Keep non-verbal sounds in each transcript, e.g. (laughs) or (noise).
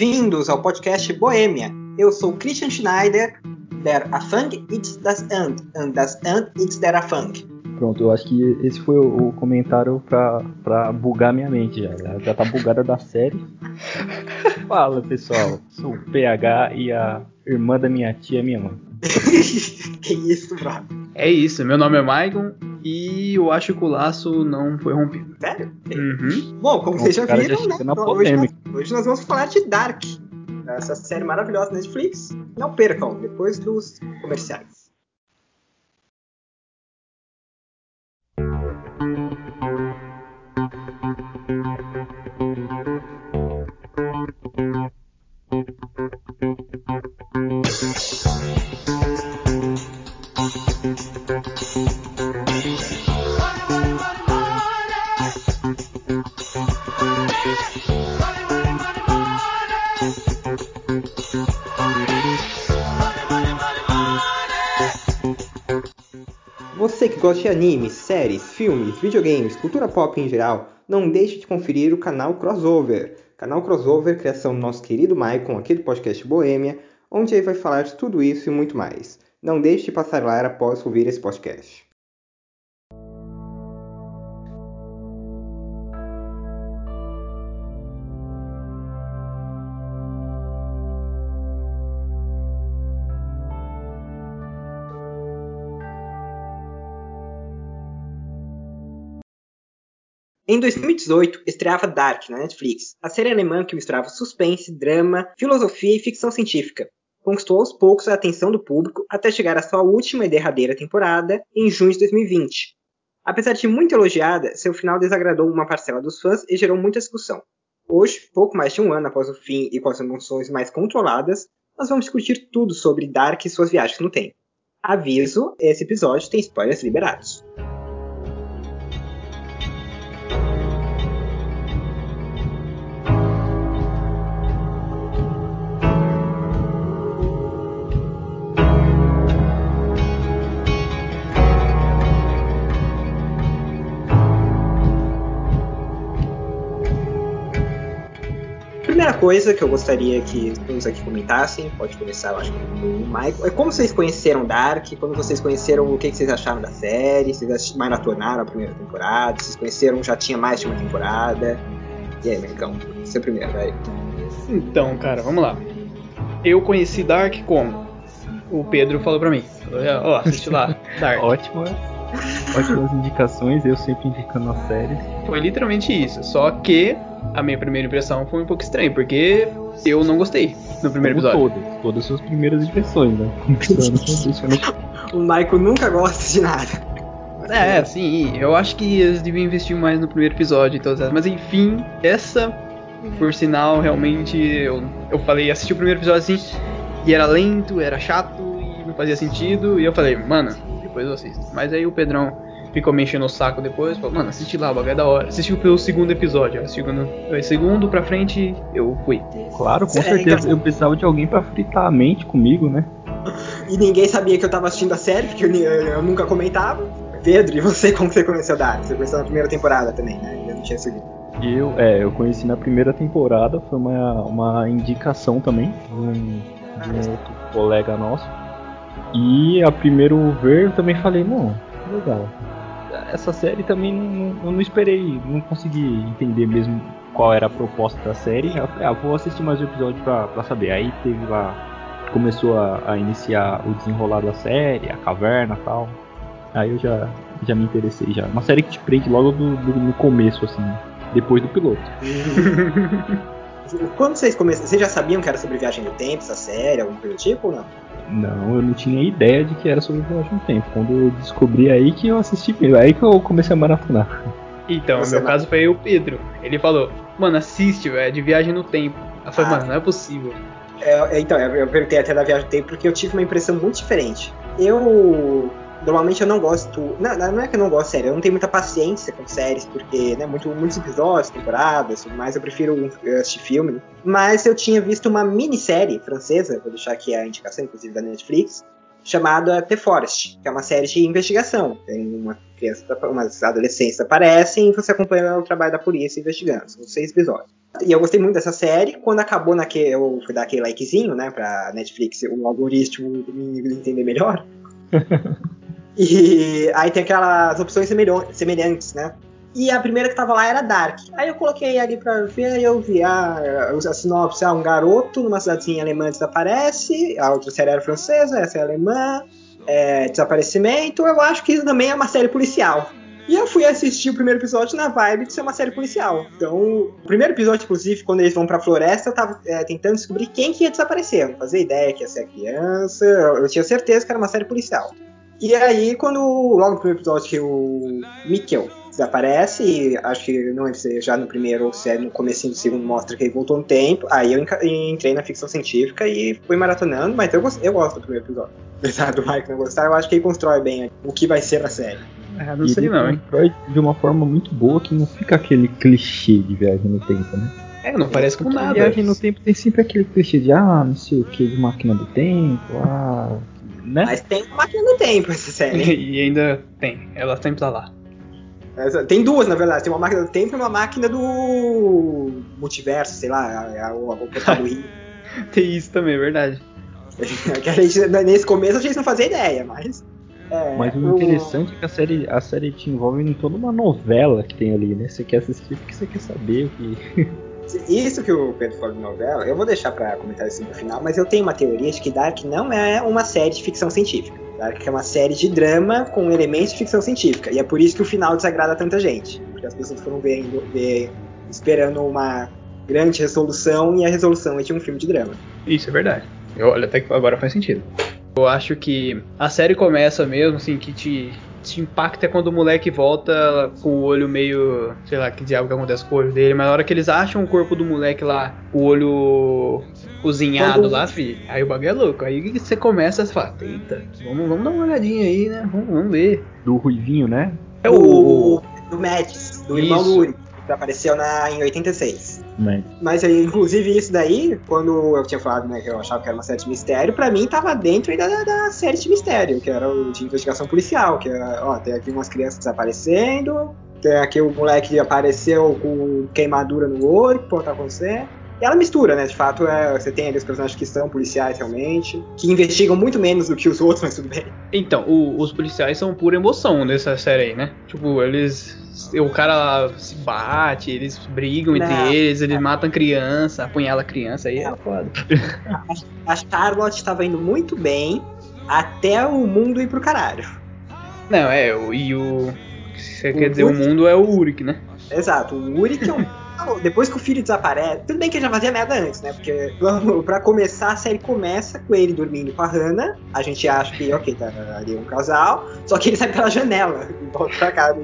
Bem-vindos ao podcast Boêmia. Eu sou Christian Schneider, der Afang it's das End, and das End it's der Afang. Pronto, eu acho que esse foi o, o comentário pra, pra bugar minha mente já. Já, já tá bugada da série. (laughs) Fala pessoal, sou o PH e a irmã da minha tia é minha mãe. (laughs) que isso, brother? É isso, meu nome é Maicon e eu acho que o laço não foi rompido. Sério? Uhum. Bom, como Bom, vocês já viram, já né? na polêmica. Hoje nós vamos falar de Dark. Essa série maravilhosa da Netflix. Não percam, depois dos comerciais. Gosta de animes, séries, filmes, videogames, cultura pop em geral, não deixe de conferir o canal Crossover. Canal Crossover, criação do nosso querido Maicon aqui do podcast Boêmia, onde ele vai falar de tudo isso e muito mais. Não deixe de passar lá após ouvir esse podcast. Em 2018, estreava Dark na Netflix, a série alemã que misturava suspense, drama, filosofia e ficção científica. Conquistou aos poucos a atenção do público até chegar à sua última e derradeira temporada em junho de 2020. Apesar de muito elogiada, seu final desagradou uma parcela dos fãs e gerou muita discussão. Hoje, pouco mais de um ano após o fim e com as emoções mais controladas, nós vamos discutir tudo sobre Dark e suas viagens no tempo. Aviso, esse episódio tem spoilers liberados. Coisa que eu gostaria que todos aqui comentassem, pode começar, eu acho, com o Michael, é como vocês conheceram Dark, quando vocês conheceram, o que, que vocês acharam da série, vocês maratonaram a primeira temporada, vocês conheceram, já tinha mais de uma temporada. E aí, Mercão, você primeiro, vai. Então, cara, vamos lá. Eu conheci Dark como? O Pedro falou pra mim. Ó, assiste lá, (laughs) Dark. Ótima, ótimas indicações, eu sempre indicando as séries. Foi literalmente isso. Só que a minha primeira impressão foi um pouco estranha, porque eu não gostei no primeiro Como episódio. Todas, todas as suas primeiras impressões, né? (laughs) O Michael nunca gosta de nada. É, sim, eu acho que eles deviam investir mais no primeiro episódio e todas essas. Mas enfim, essa, por sinal, realmente eu, eu falei, assisti o primeiro episódio assim, e era lento, era chato e não fazia sentido. E eu falei, mano, depois eu assisto. Mas aí o Pedrão ficou me enchendo o saco depois, falou, mano, assiste lá, o bagulho é da hora. Assistiu pelo segundo episódio, ó, segundo, segundo pra frente eu fui. Claro, com É, certeza. Eu precisava de alguém pra fritar a mente comigo, né? E ninguém sabia que eu tava assistindo a série, porque eu, eu nunca comentava. Pedro, e você como você conheceu Dark? Você conheceu na primeira temporada também, né? Ainda não tinha seguido. Eu, é, eu conheci na primeira temporada, foi uma, uma indicação também de um, de um outro colega nosso. E a primeiro ver eu também falei, não, legal. Essa série também não, não- não esperei, não consegui entender mesmo qual era a proposta da série. Eu falei, ah, vou assistir mais um episódio pra, pra saber. Aí teve lá, começou a, a iniciar o desenrolar da série, a caverna e tal. Aí eu já, já me interessei já. Uma série que te prende logo do, do- no começo, assim, depois do piloto. (laughs) Quando vocês começaram, vocês já sabiam que era sobre viagem no tempo, essa série, alguma coisa tipo ou não? Não, eu não tinha ideia de que era sobre viagem no tempo. Quando eu descobri aí que eu assisti mesmo, aí que eu comecei a maratonar. Então, Você meu não. caso foi o Pedro. Ele falou, mano, assiste, velho, é de viagem no tempo. Eu falei, Ah. mano, não é possível. É, então, eu eu perguntei até da viagem no tempo porque eu tive uma impressão muito diferente. Eu. Normalmente eu não gosto. Não, não é que eu não gosto de série, eu não tenho muita paciência com séries, porque, né, muito, muitos episódios, temporadas, tudo mais, eu prefiro eh, assistir filme. né? Mas eu tinha visto uma minissérie francesa, vou deixar aqui a indicação, inclusive, da Netflix, chamada The Forest, que é uma série de investigação. Tem uma criança, umas adolescentes aparecem e você acompanha o trabalho da polícia investigando. São seis episódios. E eu gostei muito dessa série. Quando acabou naquele. Eu fui dar aquele likezinho, né? Pra Netflix, o algoritmo me entender melhor. (laughs) e aí tem aquelas opções semelhantes, né? E a primeira que tava lá era Dark. Aí eu coloquei ali pra ver e eu vi ah, a sinopse, ah, um garoto numa cidadezinha alemã desaparece, a outra série era francesa, essa é alemã, é, desaparecimento, eu acho que isso também é uma série policial. E eu fui assistir o primeiro episódio na vibe de ser uma série policial. Então, o primeiro episódio, inclusive, quando eles vão pra floresta, eu tava é, tentando descobrir quem que ia desaparecer. Eu não fazia ideia que ia ser a criança, eu tinha certeza que era uma série policial. E aí, quando, logo no primeiro episódio, que o Mikkel desaparece, e acho que não lembro se já no primeiro ou se é no começo do segundo mostra que ele voltou um tempo, aí eu entrei na ficção científica e fui maratonando, mas eu, eu gosto do primeiro episódio. (laughs) Apesar do Mike não gostar, eu acho que ele constrói bem o que vai ser a série. É, não e sei não, hein? constrói de uma forma muito boa que não fica aquele clichê de viagem no tempo, né? É, não parece com nada. Viagem no tempo tem sempre aquele clichê de, ah, não sei o que, de máquina do tempo, ah, né? Mas tem uma máquina do tempo essa série. (laughs) e ainda tem, ela sempre tá lá. Tem duas, na verdade. Tem uma máquina do tempo e uma máquina do multiverso, sei lá, a, a, a, Tem isso também, é verdade. (laughs) que a gente, nesse começo a gente não fazia ideia, mas. É, mas o interessante é que a série, a série te envolve em toda uma novela que tem ali, né? Você quer assistir porque você quer saber o que. Isso que o Pedro falou de novela, eu vou deixar para comentar isso no final, mas eu tenho uma teoria de que Dark não é uma série de ficção científica. Dark é uma série de drama com elementos de ficção científica. E é por isso que o final desagrada tanta gente. Porque as pessoas foram vendo, ver, esperando uma grande resolução e a resolução é de um filme de drama. Isso é verdade. Olha, até que agora faz sentido. Eu acho que a série começa mesmo, assim, que te te impacta é quando o moleque volta com o olho meio. sei lá que diabo que acontece com o olho dele, mas na hora que eles acham o corpo do moleque lá, o olho cozinhado quando... lá, fi, aí o bagulho é louco. Aí você começa a falar, eita, vamos, vamos dar uma olhadinha aí, né? Vamos, vamos ver. Do Ruivinho, né? É o. o do Mads, do Isso. irmão do Uri, que apareceu na, em 86. Mas inclusive isso daí, quando eu tinha falado né, que eu achava que era uma série de mistério, pra mim tava dentro da, da série de mistério, que era o de investigação policial, que é, ó, tem aqui umas crianças desaparecendo, tem aqui o moleque que apareceu com queimadura no olho, que pode acontecer. E ela mistura, né? De fato, é, você tem ali os personagens que são policiais realmente, que investigam muito menos do que os (laughs) outros, mas tudo bem. Então, o, os policiais são pura emoção nessa série aí, né? Tipo, eles o cara se bate, eles brigam entre não, eles, eles matam criança, apunhala criança, aí é foda. A, a Charlotte estava indo muito bem até o mundo ir pro caralho. Não, é, e o. Você quer dizer, o mundo é o Uric, né? Exato, o Uric é um depois que o filho desaparece, tudo bem que ele já fazia merda antes, né? Porque (laughs) pra começar, a série começa com ele dormindo com a Hannah. A gente acha que, ok, tá ali um casal. Só que ele sai pela janela e volta pra casa.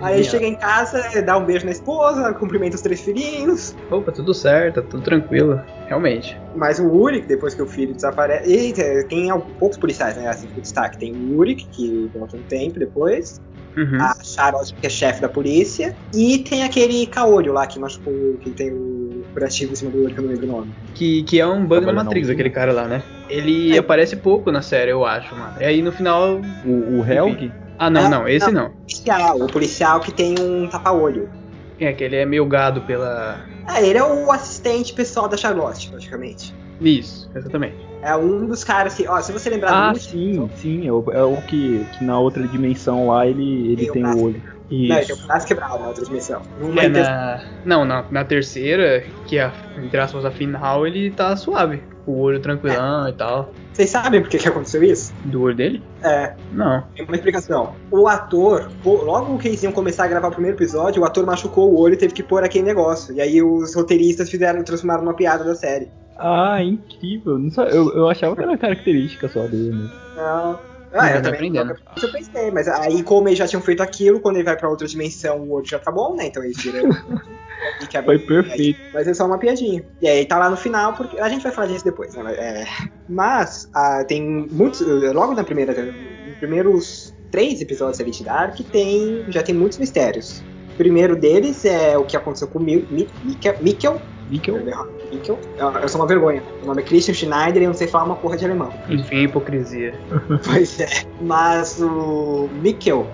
Aí ele chega em casa, dá um beijo na esposa, cumprimenta os três filhinhos. Opa, tudo certo, tudo tranquilo, realmente. Mas o Uric, depois que o filho desaparece. E tem poucos policiais, né? Assim, por destaque. Tem o Uric, que volta um tempo depois. Uhum. A Charlotte, que é chefe da polícia. E tem aquele Kaorio lá que machucou, que tem o curativo em cima do olho, que eu não lembro o nome. Que, que é um bug na Matrix, não, aquele cara lá, né? Ele é. aparece pouco na série, eu acho, mano. E aí no final. O, o Helg? Ah, não, não, esse não. não. O policial, o policial que tem um tapa-olho. É, que ele é meio gado pela. Ah, ele é o assistente pessoal da Charlotte, praticamente. Isso, exatamente. É um dos caras que, ó, se você lembrar ah, do sim, sim, é o, é o que, que, na outra dimensão lá ele, ele tem, tem o olho. Não, ele tem o braço quebrado na outra dimensão. É na... Não, na, na terceira, que é, entre aspas, a final, ele tá suave. O olho tranquilão é. e tal. Vocês sabem por que, que aconteceu isso? Do olho dele? É. Não. Tem uma explicação. O ator, logo que eles iam começar a gravar o primeiro episódio, o ator machucou o olho e teve que pôr aquele negócio. E aí os roteiristas fizeram, transformaram uma piada da série. Ah, incrível. Eu, eu achava que era uma característica só dele, né? Não. Ah, eu, também aprendendo. Eu pensei, mas aí como eles já tinham feito aquilo, quando ele vai pra outra dimensão, o outro já tá bom, né? Então eles tiram. (laughs) Foi perfeito. Mas é só uma piadinha. E aí tá lá no final, porque a gente vai falar disso depois, né? É... Mas ah, tem muitos. Logo na primeira. Nos primeiros três episódios ali de Dark, tem, já tem muitos mistérios. O primeiro deles é o que aconteceu com o Mikkel, Mikkel? Eu, sou uma vergonha. O nome é Christian Schneider e eu não sei falar uma porra de alemão. Enfim, hipocrisia. (laughs) pois é. Mas o Mikkel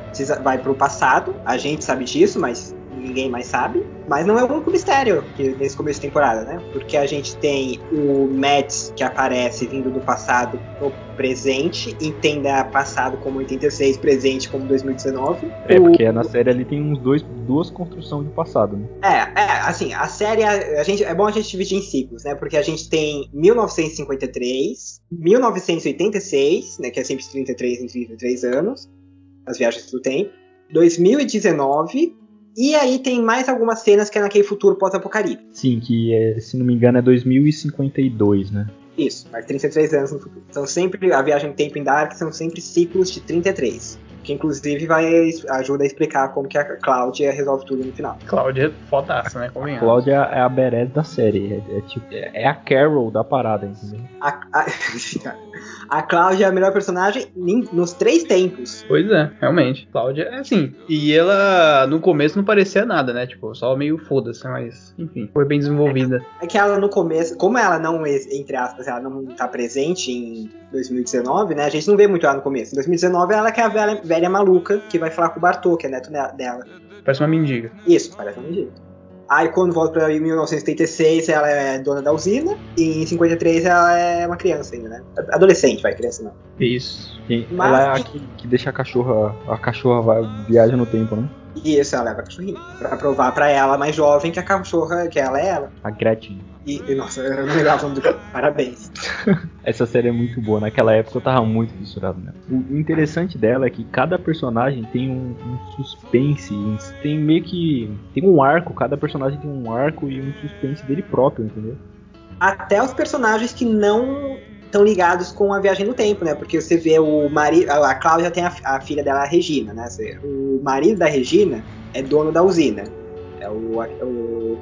vai pro passado, a gente sabe disso, mas ninguém mais sabe. Mas não é o único mistério que, nesse começo de temporada, né? Porque a gente tem o Mads que aparece vindo do passado no presente, entenda passado como 86, presente como 2019. É, O- porque na série ali tem uns dois, duas construções de passado, né? É, é, assim, a série, a gente, é bom a gente dividir em ciclos, né? Porque a gente tem 1953, 1986, né? Que é sempre 33 em 33 anos, as viagens do tempo, 2019, e aí tem mais algumas cenas que é naquele futuro pós-apocalipse. Sim, que é, se não me engano é 2052, né? Isso, mais 33 anos no futuro. São sempre, a viagem do tempo em Dark são sempre ciclos de 33. Que inclusive vai ajuda a explicar como que a Cláudia resolve tudo no final. Cláudia é fodaça, né? A Convenhamos. Cláudia é a Berez da série. É, é tipo, é a Carol da parada, entendeu? A, a, (laughs) a Cláudia é a melhor personagem em- nos três tempos. Pois é, realmente. Cláudia é assim. E ela, no começo, não parecia nada, né? Tipo, só meio foda-se, mas, enfim, foi bem desenvolvida. É que ela no começo, como ela não, entre aspas, ela não tá presente em 2019, né? A gente não vê muito ela no começo. Em 2019 ela que é a velha, velha maluca que vai falar com o Bartô, que é neto ne- dela. Parece uma mendiga. Isso, parece um mendigo. Aí quando volta pra 1976, ela é dona da usina. E em 53 ela é uma criança ainda, né? Adolescente, vai, criança não. Isso. Mas- ela é a que, que deixa a cachorra. A cachorra vai, viaja no tempo, né? E isso ela leva a cachorrinha. Pra provar pra ela, mais jovem, que a cachorra, que ela é ela. A Gretchen. E, e, nossa, eu não lembrava o nome do Parabéns. (laughs) Essa série é muito boa. Naquela época eu tava muito fissurado nela. O interessante dela é que cada personagem tem um, um suspense. Tem meio que. Tem um arco. Cada personagem tem um arco e um suspense dele próprio, entendeu? Até os personagens que não estão ligados com a viagem no tempo, né? Porque você vê o marido. A Cláudia tem a, a filha dela, a Regina, né? O marido da Regina é dono da usina. É o. é o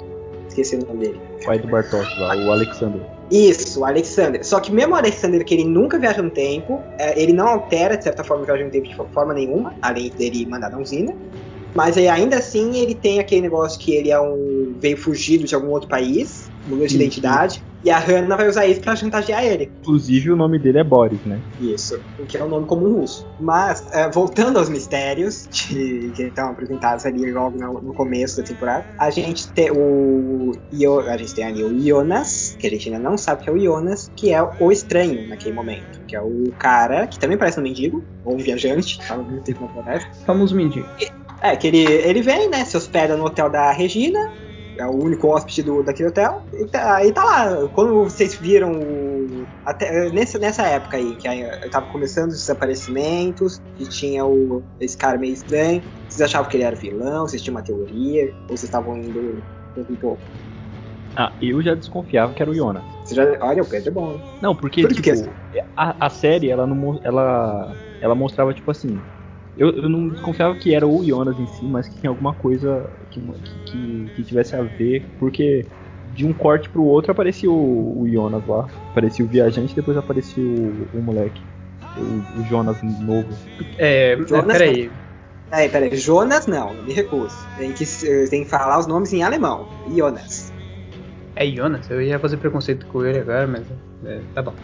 esqueci o nome dele. O pai do Bartosz lá, o Alexander. Isso, o Alexander. Só que mesmo o Alexander, que ele nunca viaja no tempo, é, ele não altera, de certa forma, a viagem no tempo de forma nenhuma, além dele mandar na usina. Mas aí, ainda assim, ele tem aquele negócio que ele é um. veio fugido de algum outro país, mudou de Sim, identidade, e a Hannah vai usar isso pra chantagear ele. Inclusive o nome dele é Boris, né? Isso, o que é um nome comum russo. Mas, é, voltando aos mistérios (laughs) de- que estão apresentados ali logo no, no começo da temporada, a gente tem o. Io- a gente tem ali o Jonas, que a gente ainda não sabe que é o Jonas, que é o estranho naquele momento. Que é o cara que também parece um mendigo, ou um viajante, que (laughs) fala muito tempo na floresta. Famoso mendigo. É, que ele, ele vem, né? Se hospeda no hotel da Regina. É o único hóspede do, daquele hotel. E tá, aí tá lá. Quando vocês viram o. Até, nessa, nessa época aí, que aí, tava começando os desaparecimentos, que tinha o, esse cara meio estranho. Vocês achavam que ele era vilão? Vocês tinham uma teoria? Ou vocês estavam indo pouco em pouco? Ah, eu já desconfiava que era o Jonas. Você já, olha, o Pedro é bom. hein? Não, porque, Por tipo, quê? a, a série, ela, não, ela, ela mostrava, tipo assim. Eu, eu não desconfiava que era o Jonas em si, mas que tinha alguma coisa que, que, que tivesse a ver, porque de um corte pro outro aparecia o, o Jonas lá. Aparecia o viajante, depois aparecia o, o moleque. O, o Jonas novo. É, é, Jonas peraí. Peraí, peraí. Jonas não, me recuso. Tem que, se- tem que falar os nomes em alemão. Jonas. É Jonas? Eu ia fazer preconceito com ele agora, mas. é, tá bom.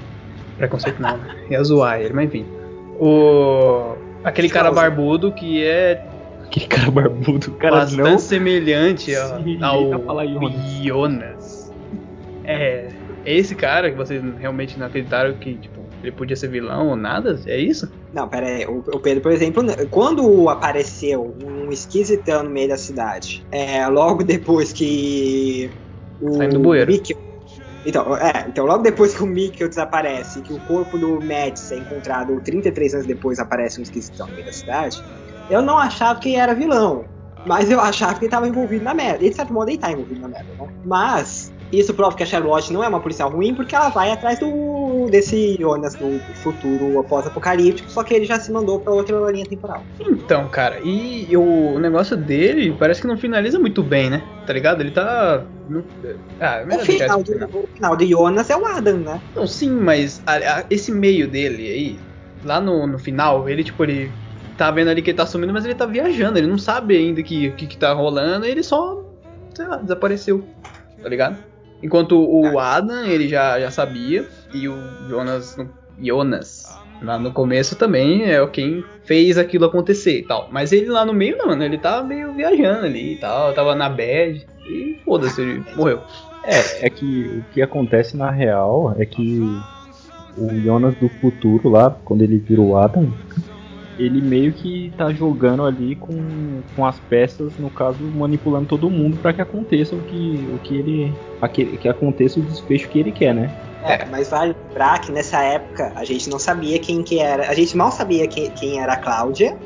Preconceito não, né? Ia zoar ele, mas enfim. O. Aquele cara barbudo que é Aquele cara barbudo, cara bastante não. semelhante se ao rejeita a falar Jonas. Jonas. É. Esse cara que vocês realmente não acreditaram que, tipo, ele podia ser vilão ou nada? É isso? Não, pera aí. O, o Pedro, por exemplo, quando apareceu um esquisitão no meio da cidade, é, logo depois que o Saindo do bueiro. Mikkel- Então, é, então, logo depois que o Mikkel desaparece, que o corpo do Mads é encontrado 33 anos depois aparece um esquisitão no meio da cidade, eu não achava que ele era vilão. Mas eu achava que ele estava envolvido na merda. E de certo modo ele tá envolvido na merda, né? Mas isso prova que a Charlotte não é uma policial ruim porque ela vai atrás do desse Jonas no futuro pós-apocalíptico, só que ele já se mandou pra outra linha temporal. Então, cara, e o negócio dele parece que não finaliza muito bem, né? Tá ligado? Ele tá. no- Ah, O isso pro final. do, o final de Jonas é o Adam, né? Não, sim, mas a- a- esse meio dele aí, lá no, no final, ele, tipo, ele tá vendo ali que ele tá sumindo, mas ele tá viajando, ele não sabe ainda o que, que, que tá rolando, ele só, sei lá, desapareceu, tá ligado? Enquanto o Adam, ele já, já sabia, e o Jonas Jonas. Lá no começo também é quem fez aquilo acontecer e tal. Mas ele lá no meio não, né? Ele tava meio viajando ali e tal, tava na bad e foda-se, ele (laughs) morreu. É, é que o que acontece na real é que o Jonas do futuro lá, quando ele vira o Adam, ele meio que tá jogando ali com, com as peças, no caso, manipulando todo mundo para que aconteça o que, o que ele. Aquele, que aconteça o desfecho que ele quer, né? É, mas vale lembrar que nessa época a gente não sabia quem que era. A gente mal sabia quem, quem era a Cláudia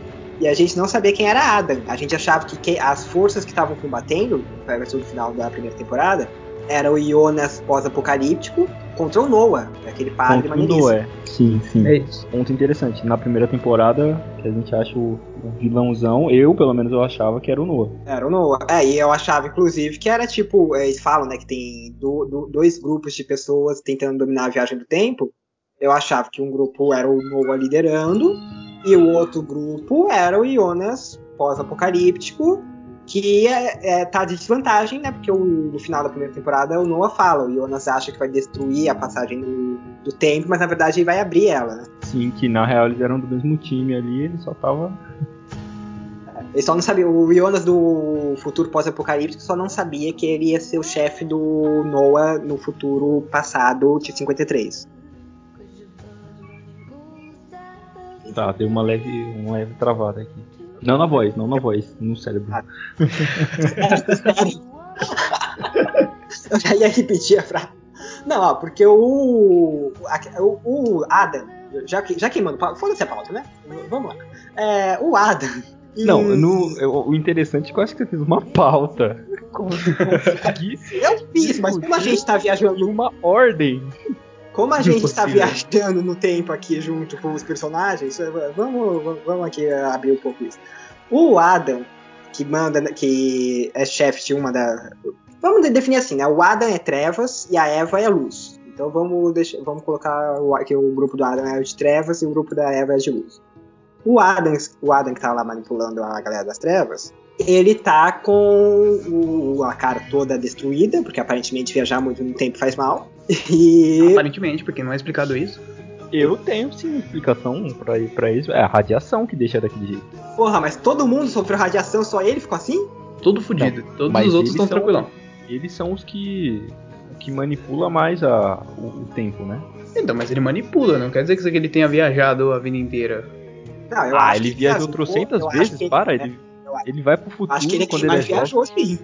e a gente não sabia quem era Adam. A gente achava que, que as forças que estavam combatendo, na versão do final da primeira temporada, era o Jonas pós-apocalíptico contra o Noah, aquele padre Contra o Noé. Sim, sim. Ponto interessante. Na primeira temporada, que a gente acha o, o vilãozão, eu, pelo menos, eu achava que era o Noah. Era o Noah. É, e eu achava, inclusive, que era tipo, eles falam, né, que tem do, do, dois grupos de pessoas tentando dominar a viagem do tempo. Eu achava que um grupo era o Noah liderando, e o outro grupo era o Jonas pós-apocalíptico, que é, é, tá de desvantagem, né? Porque o, no final da primeira temporada o Noah fala, o Jonas acha que vai destruir a passagem do, do tempo, mas na verdade ele vai abrir ela, né? Sim, que na real eles eram do mesmo time ali, ele só tava. Ele só não sabia, o Jonas do futuro pós-apocalíptico só não sabia que ele ia ser o chefe do Noah no futuro passado de 53. Tá, deu uma leve, uma leve travada aqui. Não na voz, não na voz, no cérebro. Ah. Eu já ia repetir a frase. Não, ó, porque o, o, o Adam, já, que, já queimando, pau- foda-se a pauta, né? Vamos lá. É, o Adam. e- Não, no, eu- o interessante é que eu acho que você fez uma pauta. Como se conseguisse Eu fiz, mas como a gente tá viajando, uma ordem. Como a (laughs) gente tá Impossível. viajando no tempo aqui junto com os personagens, vamos, vamos aqui abrir um pouco isso. O Adam, que manda, que é chefe de uma da. Vamos de- definir assim, né? O Adam é trevas e a Eva é luz. Então vamos, deixar, vamos colocar o, que o grupo do Adam é de trevas e o grupo da Eva é de luz. O Adam, o Adam que tá lá manipulando a galera das trevas, ele tá com o- a cara toda destruída, porque aparentemente viajar muito no tempo faz mal. E. Aparentemente, porque não é explicado isso. Eu tenho sim explicação pra, pra isso. É a radiação que deixa daquele jeito. Porra, mas todo mundo sofreu radiação, só ele ficou assim? Tudo fudido. Todos mas os outros estão são- tranquilão. Eles são os que. que manipula mais a, o, o tempo, né? Então, mas ele manipula, não quer dizer que ele tenha viajado a vida inteira. Não, eu ah, acho ele que viajou trocentas vezes, ele- para, é, ele, ele vai pro futuro Acho que ele é quando quem ele é mais jovem. viajou, sim.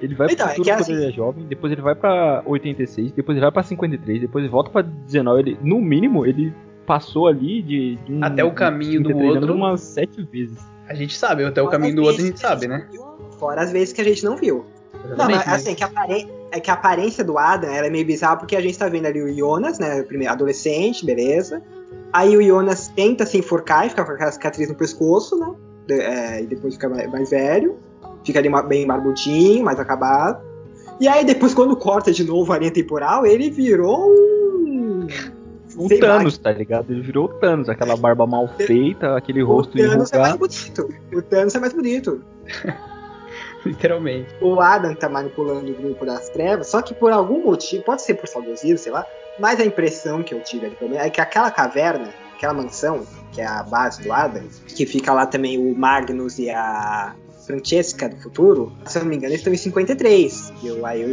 Ele vai Então, pro é futuro que quando assim- ele é jovem, depois ele vai pra 86, depois ele vai pra 53, depois ele volta pra 19. Ele, no mínimo, ele passou ali de. de um- Até o caminho do 53 anos outro. umas sete vezes. A gente sabe, até o caminho do outro a gente que sabe, né? Fora as vezes que a gente não viu. Não, mas assim, que a, apare- é que a aparência do Adam ela é meio bizarra porque a gente tá vendo ali o Jonas, né? Primeiro, adolescente, beleza. Aí o Jonas tenta se enforcar e fica com aquela cicatriz no pescoço, né? É, e depois fica mais, mais velho. Fica ali bem barbudinho, mais acabado. E aí depois, quando corta de novo a linha temporal, ele virou um. O sei lá, Thanos, tá ligado? Ele virou o Thanos, aquela barba mal (laughs) feita, aquele o rosto Thanos é mais enrugado. bonito. O Thanos é mais bonito. (laughs) Literalmente. o Adam tá manipulando o grupo das trevas, só que por algum motivo, pode ser por saudosismo, sei lá, mas a impressão que eu tive ali também é que aquela caverna, aquela mansão, que é a base do Adam, que fica lá também o Magnus e a Francesca do futuro, se eu não me engano, eles estão em 53. E o- aí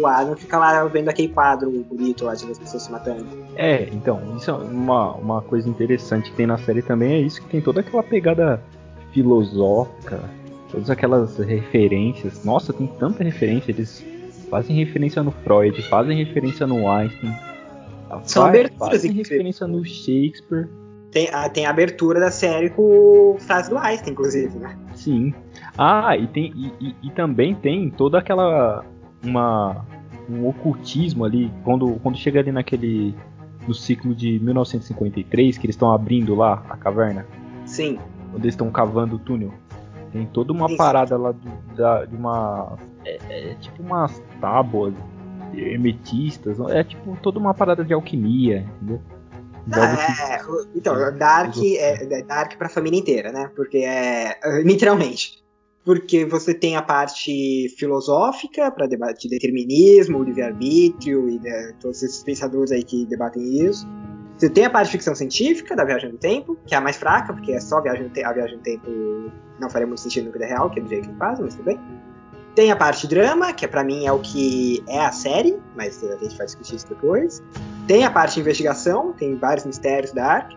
o Adam fica lá vendo aquele quadro bonito lá de as pessoas se matando. É, então, isso é uma, uma coisa interessante que tem na série também, é isso que tem toda aquela pegada filosófica, todas aquelas referências. Nossa, tem tanta referência, eles fazem referência no Freud, fazem referência no Einstein, São fa- aberturas, fazem inclusive. referência no Shakespeare. Tem a, tem a abertura da série com frase do Einstein, inclusive, né? Sim. Ah, e tem e, e- e também tem toda aquela uma um ocultismo ali quando quando chega ali naquele no ciclo de 1953 que eles estão abrindo lá a caverna, Sim. quando eles estão cavando o túnel. Tem toda uma Sim. parada lá do- da, de uma é, é tipo umas tábuas hermetistas, é tipo toda uma parada de alquimia, entendeu? Ah, é, então, Dark é, é Dark pra família inteira, né? Porque é. é, Literalmente. Porque você tem a parte filosófica para debater determinismo, livre-arbítrio e né, todos esses pensadores aí que debatem isso. Você tem a parte de ficção científica da viagem no tempo, que é a mais fraca, porque é só a viagem no, te a viagem no tempo não faria muito sentido na vida real, que é do jeito que faz, mas tudo bem. Tem a parte drama, que é, para mim é o que é a série, mas a gente vai discutir isso depois. Tem a parte investigação, tem vários mistérios da arte.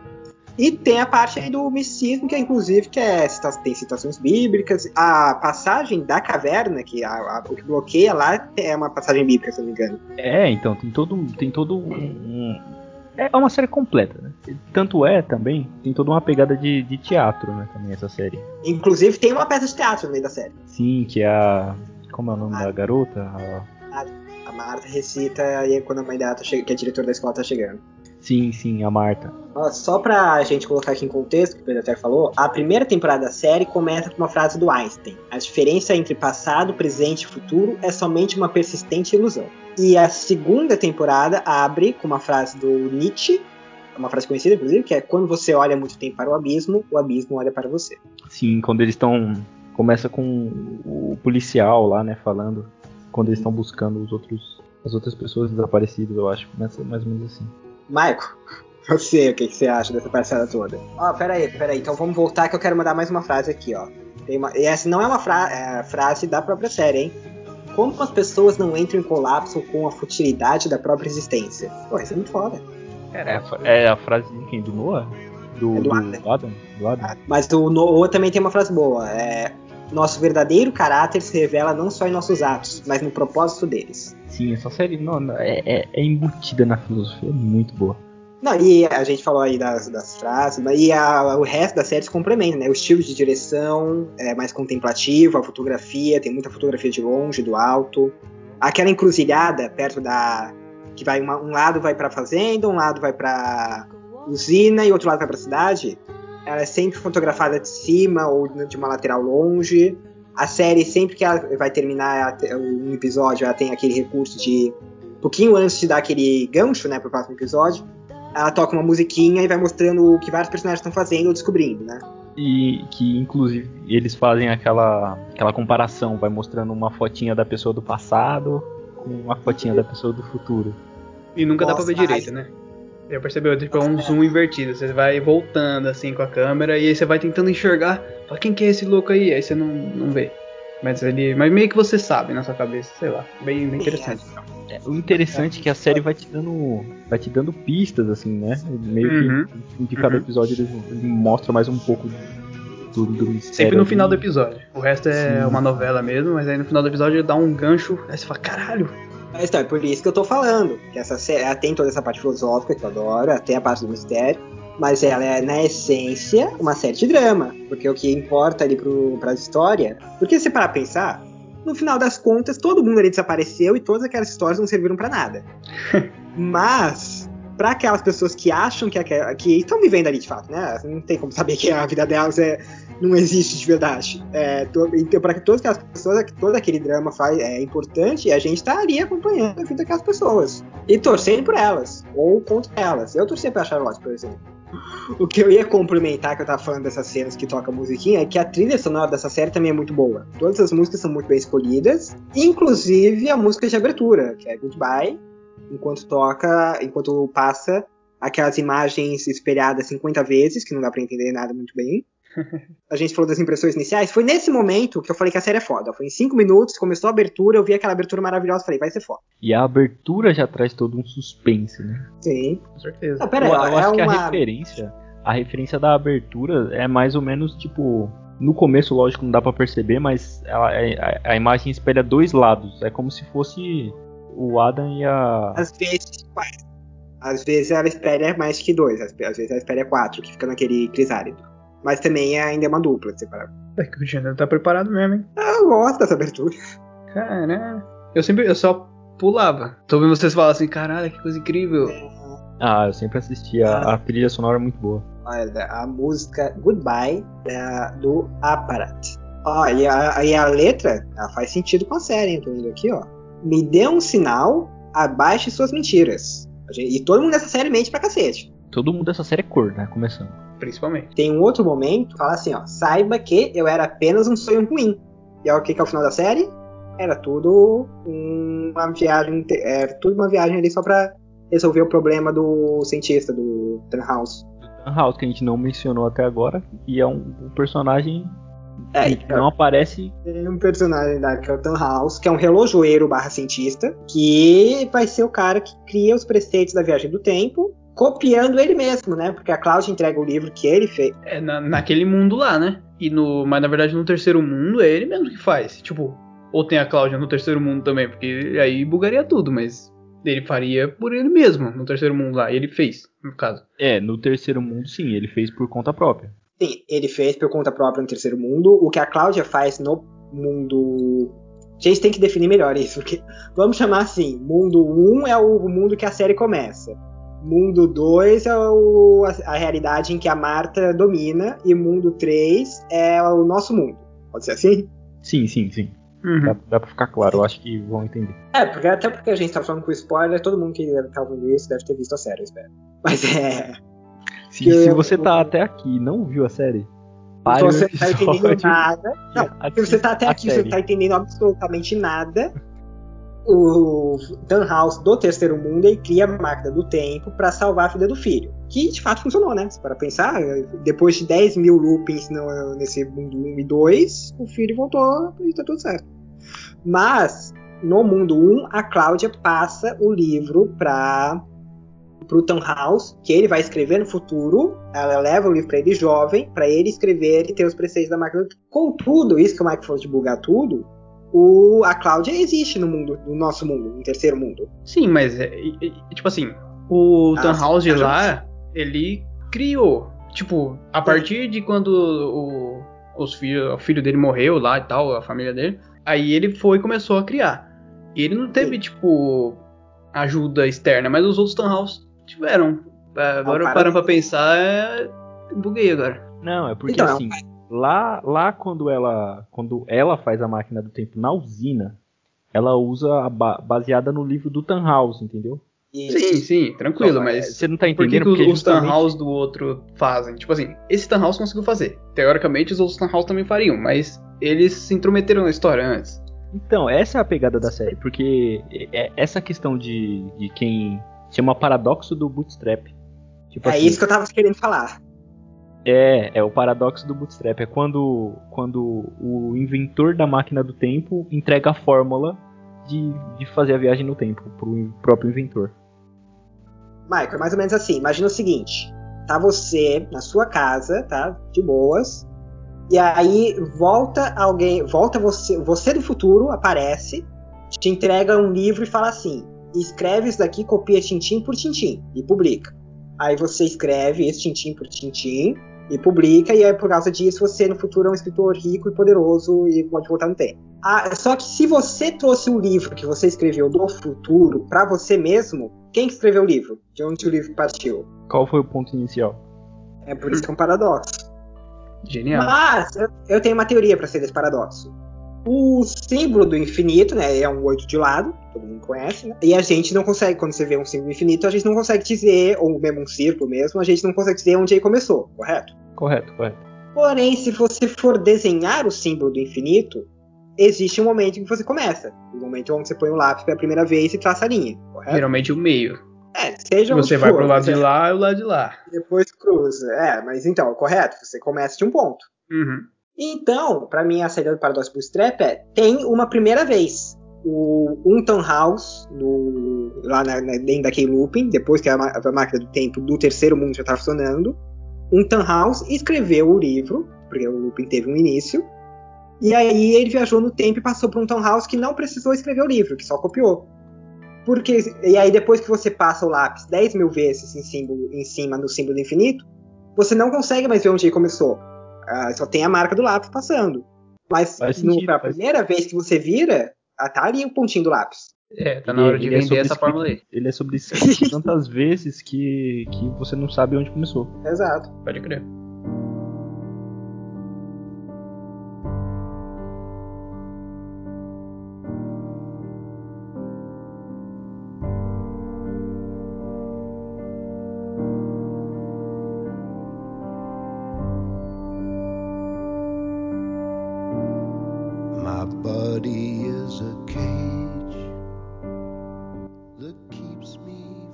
E tem a parte aí do misticismo, que é inclusive que é, tem citações bíblicas. A passagem da caverna, que a, a, o que bloqueia lá é uma passagem bíblica, se não me engano. É, então, tem todo, tem todo um. É uma série completa, né? Tanto é também, tem toda uma pegada de, de teatro, né? Também essa série. Inclusive tem uma peça de teatro no meio da série. Sim, que é a. Como é o nome a, da garota? A... a, Marta recita e quando a mãe dela, tá che... que é diretora da escola, tá chegando. Sim, sim, a Marta. Só pra gente colocar aqui em contexto, que o Pedro até falou, a primeira temporada da série começa com uma frase do Einstein: A diferença entre passado, presente e futuro é somente uma persistente ilusão. E a segunda temporada abre com uma frase do Nietzsche, uma frase conhecida, inclusive, que é quando você olha muito tempo para o abismo, o abismo olha para você. Sim, quando eles estão. Começa com o policial lá, né, falando. Quando eles estão buscando os outros, as outras pessoas desaparecidas, eu acho. Começa mais ou menos assim. Maico, (laughs) você, o que, que, você acha dessa parcela toda? Ó, oh, peraí, peraí, então vamos voltar que eu quero mandar mais uma frase aqui, ó. Uma, e essa não é uma fra é frase da própria série, hein? Como as pessoas não entram em colapso com a futilidade da própria existência? Pô, isso é muito foda. É, é a frase de quem? Do Noah? Do, é do, Adam. do Adam? Do Adam. Ah, mas o Noah também tem uma frase boa. É, nosso verdadeiro caráter se revela não só em nossos atos, mas no propósito deles. Sim, essa série não, não é, é, é, embutida na filosofia, é muito boa. Não, e a gente falou aí das, das frases, e a, o resto da série se complementa, né? O estilo de direção é mais contemplativo, a fotografia, tem muita fotografia de longe, do alto. Aquela encruzilhada perto da. que vai uma, um lado vai pra fazenda, um lado vai pra usina e outro lado vai pra cidade. Ela é sempre fotografada de cima ou de uma lateral longe. A série, sempre que ela vai terminar um episódio, ela tem aquele recurso de. Um pouquinho antes de dar aquele gancho, né, pro próximo episódio, ela toca uma musiquinha e vai mostrando o que vários personagens estão fazendo ou descobrindo, né? E que, inclusive, eles fazem aquela, aquela comparação, vai mostrando uma fotinha da pessoa do passado com uma fotinha da pessoa do futuro. E nunca Nossa, dá pra ver direito, né? Já percebeu? Tipo, é um zoom invertido. Você vai voltando assim com a câmera e aí você vai tentando enxergar. Fala, quem que é esse louco aí? Aí você não, não vê. Mas ele. Mas meio que você sabe na sua cabeça, sei lá. Bem, bem interessante. É, o interessante é que a série vai te dando. Vai te dando pistas, assim, né? Meio uhum. que de cada uhum. episódio ele, ele, mostra mais um pouco do, do mistério. Sempre no final do episódio. O resto é Sim. uma novela mesmo, mas aí no final do episódio ele dá um gancho, aí você fala, caralho, então, é por isso que eu tô falando. Que essa série ela tem toda essa parte filosófica que eu adoro, até a parte do mistério. Mas ela é, na essência, uma série de drama. Porque o que importa ali pro, pra história. Porque se parar pra pensar, no final das contas, todo mundo ali desapareceu e todas aquelas histórias não serviram para nada. (laughs) Mas, para aquelas pessoas que acham que, que estão vivendo ali de fato, né? Não tem como saber que a vida delas é, não existe de verdade. É, to, então, para todas aquelas pessoas, todo aquele drama faz, é importante e a gente tá ali acompanhando a vida daquelas pessoas. E torcendo por elas, ou contra elas. Eu torci pra Charlotte, por exemplo. O que eu ia complementar que eu tava falando dessas cenas que toca musiquinha é que a trilha sonora dessa série também é muito boa. Todas as músicas são muito bem escolhidas, inclusive a música de abertura, que é Goodbye, enquanto toca, enquanto passa aquelas imagens espelhadas 50 vezes, que não dá para entender nada muito bem (laughs) a gente falou das impressões iniciais, foi nesse momento que eu falei que a série é foda. Foi em cinco minutos, começou a abertura, eu vi aquela abertura maravilhosa, falei, vai ser foda. E a abertura já traz todo um suspense, né? Sim. Com certeza. Não, pera aí, eu, eu é acho uma... que a referência, a referência da abertura é mais ou menos tipo. No começo, lógico, não dá para perceber, mas ela, a, a, imagem espelha dois lados. É como se fosse o Adam e a. Às vezes, às vezes ela espelha mais que dois, às vezes ela espelha quatro, que fica naquele crisálido. Mas também é, ainda é uma dupla separada. É que o gênero tá preparado mesmo, hein? Ah, eu gosto dessa abertura. Caralho. Eu sempre, eu só pulava. Tô vendo vocês falar assim, caralho, que coisa incrível. Ah, eu sempre assisti. A, ah. a trilha sonora é muito boa. Olha, a música Goodbye é do Aparat. Ó, e a, e a letra ela faz sentido com a série, hein? Tô vendo aqui, ó. Me dê um sinal, abaixe suas mentiras. E todo mundo nessa série mente pra cacete. Todo mundo dessa série é cor, né? Começando. Principalmente. Tem um outro momento, fala assim, ó. Saiba que eu era apenas um sonho ruim. E é o que, que é o final da série? Era tudo uma viagem. Era tudo uma viagem ali só pra resolver o problema do cientista, do Tannhaus. House que a gente não mencionou até agora e é um, um personagem É, que não aparece Tem um personagem da Kelton House, que é um relojoeiro barra cientista, que vai ser o cara que cria os preceitos da viagem do tempo, copiando ele mesmo, né? Porque a Cláudia entrega o livro que ele fez. É na, naquele mundo lá, né? E no, mas na verdade no terceiro mundo é ele mesmo que faz. Tipo, ou tem a Cláudia no terceiro mundo também, porque aí bugaria tudo, mas ele faria por ele mesmo no terceiro mundo lá. Ele fez, no caso. É, no terceiro mundo sim, ele fez por conta própria. Sim, ele fez por conta própria no terceiro mundo. O que a Cláudia faz no mundo. A gente tem que definir melhor isso, porque vamos chamar assim: mundo 1 é o mundo que a série começa. Mundo 2 é o- a, a realidade em que a Marta domina. E mundo 3 é o nosso mundo. Pode ser assim? Sim, sim, sim. Uhum. Dá, dá pra ficar claro, eu acho que vão entender. É, porque, até porque a gente tá falando com spoiler, todo mundo que deve estar ouvindo isso deve ter visto a série, eu espero. Mas é. Se, Que se eu- você tá até aqui e não viu a série, pare você o não tá entendendo nada. (laughs) Não, e Se você tá até aqui, você série. não tá entendendo absolutamente nada. O Dan House do terceiro mundo ele cria a máquina do tempo pra salvar a vida do filho. Que de fato funcionou, né? Para pensar, depois de 10 mil loopings no- nesse mundo 1 e 2, o filho voltou e tá tudo certo. Mas, no mundo 1, a Cláudia passa o livro pra pro House, que ele vai escrever no futuro. Ela leva o livro pra ele jovem, pra ele escrever e ter os preceitos da máquina. Contudo, isso que o Mike falou de bugar tudo, o, a Cláudia existe no mundo, no nosso mundo, no terceiro mundo. Sim, mas é, e- tipo assim, o Ah, Tannhaus sim, lá, ele criou. Tipo, a partir de quando o, os filho, o filho dele morreu lá e tal, a família dele, aí ele foi e começou a criar. E ele não teve, tipo, ajuda externa, mas os outros Tannhaus tiveram. É, Agora para- parando pra pensar, é... buguei agora. Não, é porque Então, assim, lá, lá quando ela quando ela faz a máquina do tempo na usina, ela usa a ba- baseada no livro do Tannhaus, entendeu? Sim, sim, tranquilo, mas você não tá Por que, entendendo que os- porque os justamente- Tannhaus do outro fazem? Tipo assim, esse Tannhaus conseguiu fazer. Teoricamente, os outros Tannhaus também fariam, mas eles se intrometeram na história antes. Então, essa é a pegada da série, porque é- essa questão de, de quem chama paradoxo do bootstrap. Tipo é assim, isso que eu tava querendo falar. É, é o paradoxo do bootstrap. É quando, quando o inventor da máquina do tempo entrega a fórmula de, de fazer a viagem no tempo pro próprio inventor. Michael, é mais ou menos assim. Imagina o seguinte: tá você na sua casa, tá? De boas. E aí volta alguém, volta você, você do futuro aparece, te entrega um livro e fala assim: escreve isso daqui, copia tintim por tintim e publica. Aí você escreve esse tintim por tintim e publica, e aí por causa disso você no futuro é um escritor rico e poderoso e pode voltar no tempo. Ah, só que se você trouxe o livro que você escreveu do futuro pra você mesmo, quem que escreveu o livro? De onde o livro partiu? Qual foi o ponto inicial? É por isso que é um paradoxo. Genial. Mas eu, eu tenho uma teoria pra ser desse paradoxo. O símbolo do infinito, né, é um oito de lado, todo mundo conhece, né? E a gente não consegue, quando você vê um símbolo infinito, a gente não consegue dizer, ou mesmo um círculo mesmo, a gente não consegue dizer onde ele começou, correto? Correto, correto. Porém, se você for desenhar o símbolo do infinito, existe um momento em que você começa. O momento onde você põe o lápis pela primeira vez e traça a linha, correto? Geralmente o meio. É, seja Se você onde vai for, pro lado mas de lá, é o lado de lá. Depois cruza. É, mas então, correto? Você começa de um ponto. Uhum. Então, pra mim, a saída do paradoxo bootstrap é tem uma primeira vez. O Unton House, no, lá na, na- dentro daquele looping, depois que a, a máquina do tempo do terceiro mundo já tá funcionando, Unton House escreveu o livro, porque o looping teve um início, e aí ele viajou no tempo e passou para um Unton House que não precisou escrever o livro, que só copiou. Porque, e aí depois que você passa o lápis 10 mil vezes em, símbolo, em cima do símbolo do infinito, você não consegue mais ver onde ele começou. Ah, só tem a marca do lápis passando. Mas no, sentido, a primeira vez que você vira, ah, tá ali o pontinho do lápis. É, tá Ele- na hora de ele é vender essa sobrescrito- fórmula aí. Ele é sobrescrito (laughs) tantas vezes que, que você não sabe onde começou. Exato. Pode crer.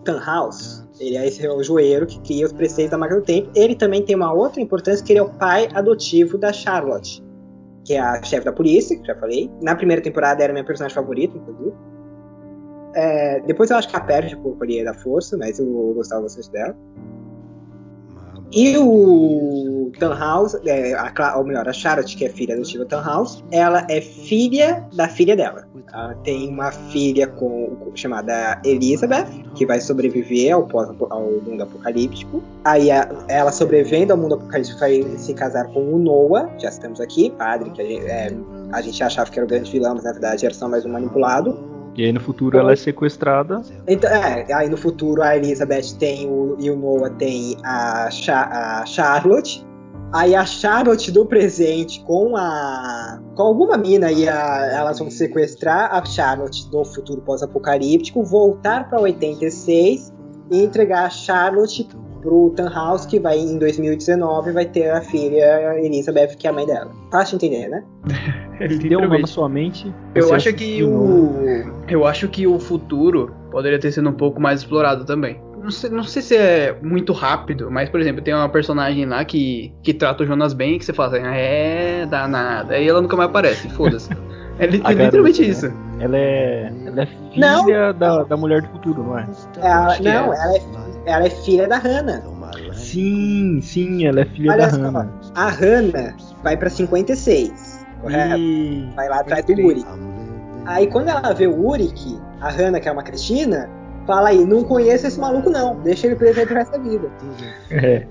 Tannhaus, ele é esse é o joeiro que cria os preceitos da máquina do tempo. Ele também tem uma outra importância, que ele é o pai adotivo da Charlotte, que é a chefe da polícia, que já falei. Na primeira temporada era minha personagem favorita, inclusive. É, depois eu acho que ela perde um pouco ali da força, mas eu gostava bastante dela. E o Tannhaus, é, a, ou melhor, a Charlotte, que é filha do Steve Tannhaus, ela é filha da filha dela. Ela tem uma filha com, chamada Elizabeth, que vai sobreviver ao, pós, ao mundo apocalíptico. Aí a, ela sobrevivendo ao mundo apocalíptico vai se casar com o Noah, já estamos aqui, padre, que a gente, é, a gente achava que era o grande vilão, mas na verdade era só mais um manipulado. E aí no futuro ela é sequestrada. Então, é, aí no futuro a Elizabeth tem o, e o Noah tem a, Cha, a Charlotte. Aí a Charlotte do presente com a. com alguma mina e a, elas vão sequestrar a Charlotte do futuro pós-apocalíptico, voltar para 86 e entregar a Charlotte pro Tannhaus, que vai em 2019 vai ter a filha Elizabeth, que é a mãe dela. Fácil entender, né? (laughs) Deu um nó na sua mente. Eu acho que o. Eu acho que o futuro poderia ter sido um pouco mais explorado também. Não sei, não sei se é muito rápido, mas, por exemplo, tem uma personagem lá que, que trata o Jonas bem que você fala assim, é danada. Aí ela nunca mais aparece, foda-se. (laughs) É literalmente garota, né? isso. Ela é, ela é Não. filha da, da mulher do futuro, não é? Ela- Acho que não, é. ela, é, ela é filha da Hannah. Sim, sim, ela é filha Olha da só, Hannah. a Hannah vai pra 56, correto? E... Vai lá atrás do Uric. Aí quando ela vê o Uric, a Hannah, que é uma cretina, fala aí, não conheço esse maluco não, deixa ele preso aí pro resto da vida. É,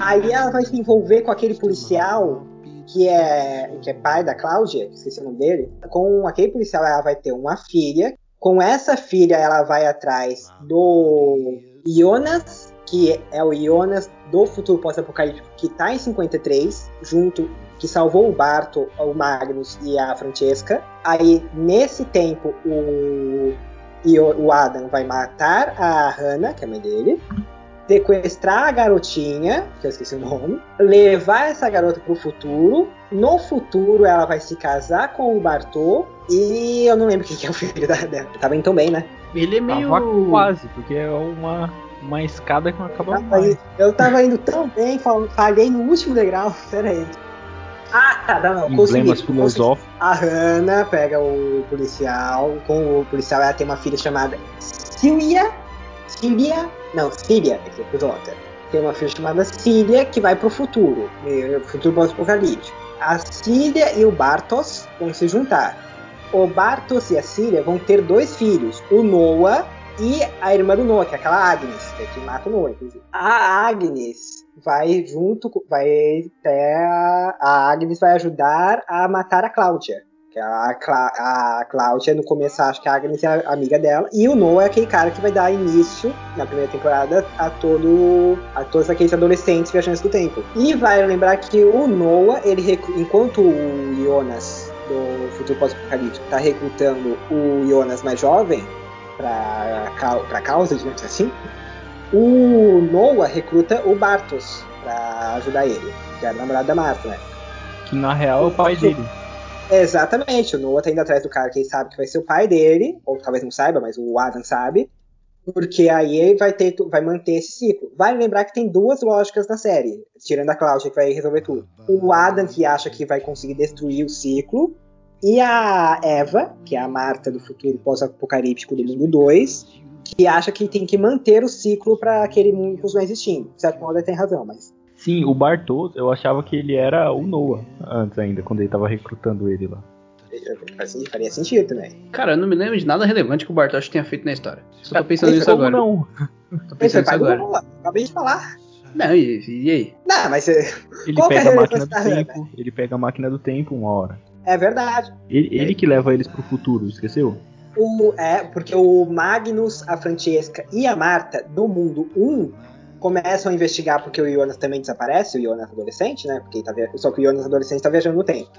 Aí ela vai se envolver com aquele policial que é, que é pai da Cláudia, esqueci o nome dele. Com aquele policial ela vai ter uma filha. Com essa filha ela vai atrás do Jonas, que é o Jonas do futuro pós-apocalíptico, que tá em 53, junto que salvou o Barto, o Magnus e a Francesca. Aí nesse tempo o Io- o Adam vai matar a Hannah, que é a mãe dele sequestrar a garotinha, que eu esqueci o nome, levar essa garota pro futuro. No futuro, ela vai se casar com o Bartô. E eu não lembro quem que é o filho da- dela. Tava indo tão bem, né? Ele é meio. tava quase, porque é uma, uma escada que não acaba Tava mais. indo- eu tava indo tão bem, fal- falhei no último degrau. (laughs) Pera aí. Ah, não, não. Emblemas filosóficos. A Hannah pega o policial. Com o policial, ela tem uma filha chamada Sília. Sília? Não, Sília, é que é J. Tem uma filha chamada Sília que vai pro futuro. Futuro pós-apocalíptico. A Sília e o Bartos vão se juntar. O Bartos e a Sília vão ter dois filhos, o Noah e a irmã do Noah, que é aquela Agnes, que é quem mata o Noah, inclusive. A Agnes vai junto, vai até a, Agnes vai ajudar a matar a Cláudia. Que a, Clá- a Cláudia, no começo, acha que a Agnes é a amiga dela. E o Noah é aquele cara que vai dar início, na primeira temporada, a todo a todos aqueles adolescentes viajantes do tempo. E vai lembrar que o Noah, ele enquanto o Jonas do futuro pós-apocalíptico tá recrutando o Jonas mais jovem pra, pra causa, digamos assim, o Noah recruta o Bartos pra ajudar ele, que é a namorada da Marta, né? Que na real é o pai dele. Exatamente, o Noah tá indo atrás do cara que ele sabe que vai ser o pai dele, ou talvez não saiba, mas o Adam sabe, porque aí ele vai, ter, vai manter esse ciclo. Vale lembrar que tem duas lógicas na série, tirando a Cláudia que vai resolver tudo. O Adam que acha que vai conseguir destruir o ciclo, e a Eva, que é a Marta do futuro pós-apocalíptico do mundo 2, que acha que tem que manter o ciclo para aquele mundo continuar existindo. De certo modo, ele tem razão, mas Sim, o Bartos, eu achava que ele era o Noah antes ainda, quando ele tava recrutando ele lá. faria sentido também. Cara, eu não me lembro de nada relevante que o Bartosz tenha feito na história. Só tô pensando Isso nisso agora. não? Tô pensando nisso agora. Noah, acabei de falar. Não, e, e aí? Não, mas Ele Qual que é a pega a máquina do tempo, ele pega a máquina do tempo uma hora. É verdade. Ele, ele que leva eles pro futuro, esqueceu? O, é, porque o Magnus, a Francesca e a Marta, do mundo 1, começam a investigar porque o Jonas também desaparece, o Jonas adolescente, né? Porque tá. Só que o Jonas adolescente tá viajando no tempo.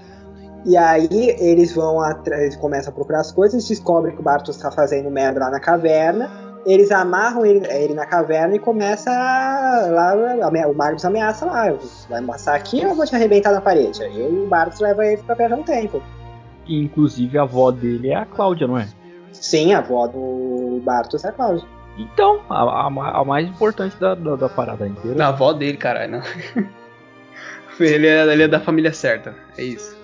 E aí eles vão atrás, eles começam a procurar as coisas, descobrem que o Bartos tá fazendo merda lá na caverna. Eles amarram ele, ele na caverna e começa a, lá, o Magnus ameaça lá, vai passar aqui ou eu vou te arrebentar na parede? Aí o Bartos leva ele pra viajar no tempo. Inclusive a avó dele é a Cláudia, não é? Sim, a avó do Bartos é a Cláudia. Então, a, a, a mais importante da, da, da parada inteira. Da avó dele, caralho, não. (laughs) ele, é, ele é da família certa, é isso.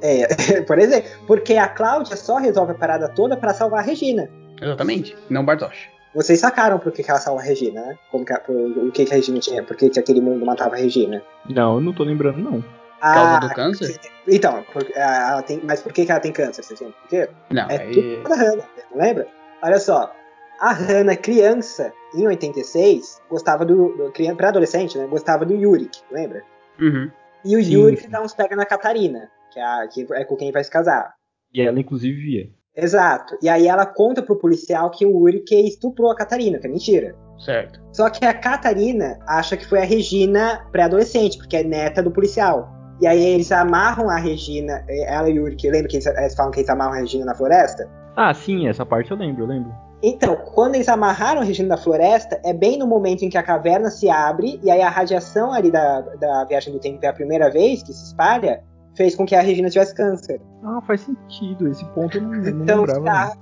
É, (laughs) por exemplo, porque a Cláudia só resolve a parada toda pra salvar a Regina. Exatamente, não Bartosz. Vocês sacaram por que, que ela salva a Regina, né? Como que, a- por- o que, que a Regina tinha, por que, que aquele mundo matava a Regina. Não, eu não tô lembrando, não. Por causa Ah, do câncer? Então, por- ah, ela tem, mas por que, que ela tem câncer? Vocês lembram por quê? Não, É aí. tudo da Hannah, lembra? Olha só, a Hannah, criança, em 86, gostava do. do criança, pré-adolescente, né? Gostava do Yurik, lembra? Uhum. E o Yurik dá uns pega na Catarina, que é, a, que é com quem vai se casar. E ela, inclusive, via. Exato. E aí ela conta pro policial que o Yurik estuprou a Catarina, que é mentira. Certo. Só que a Catarina acha que foi a Regina pré-adolescente, porque é neta do policial. E aí eles amarram a Regina, ela e o Yurik, lembra que eles, eles falam que eles amarram a Regina na floresta? Ah, sim, essa parte eu lembro, eu lembro. Então, quando eles amarraram a Regina da floresta, é bem no momento em que a caverna se abre, e aí a radiação ali da, da viagem do tempo pela primeira vez, que se espalha, fez com que a Regina tivesse câncer. Ah, faz sentido. Esse ponto eu não, eu não Então, lembrava. tá,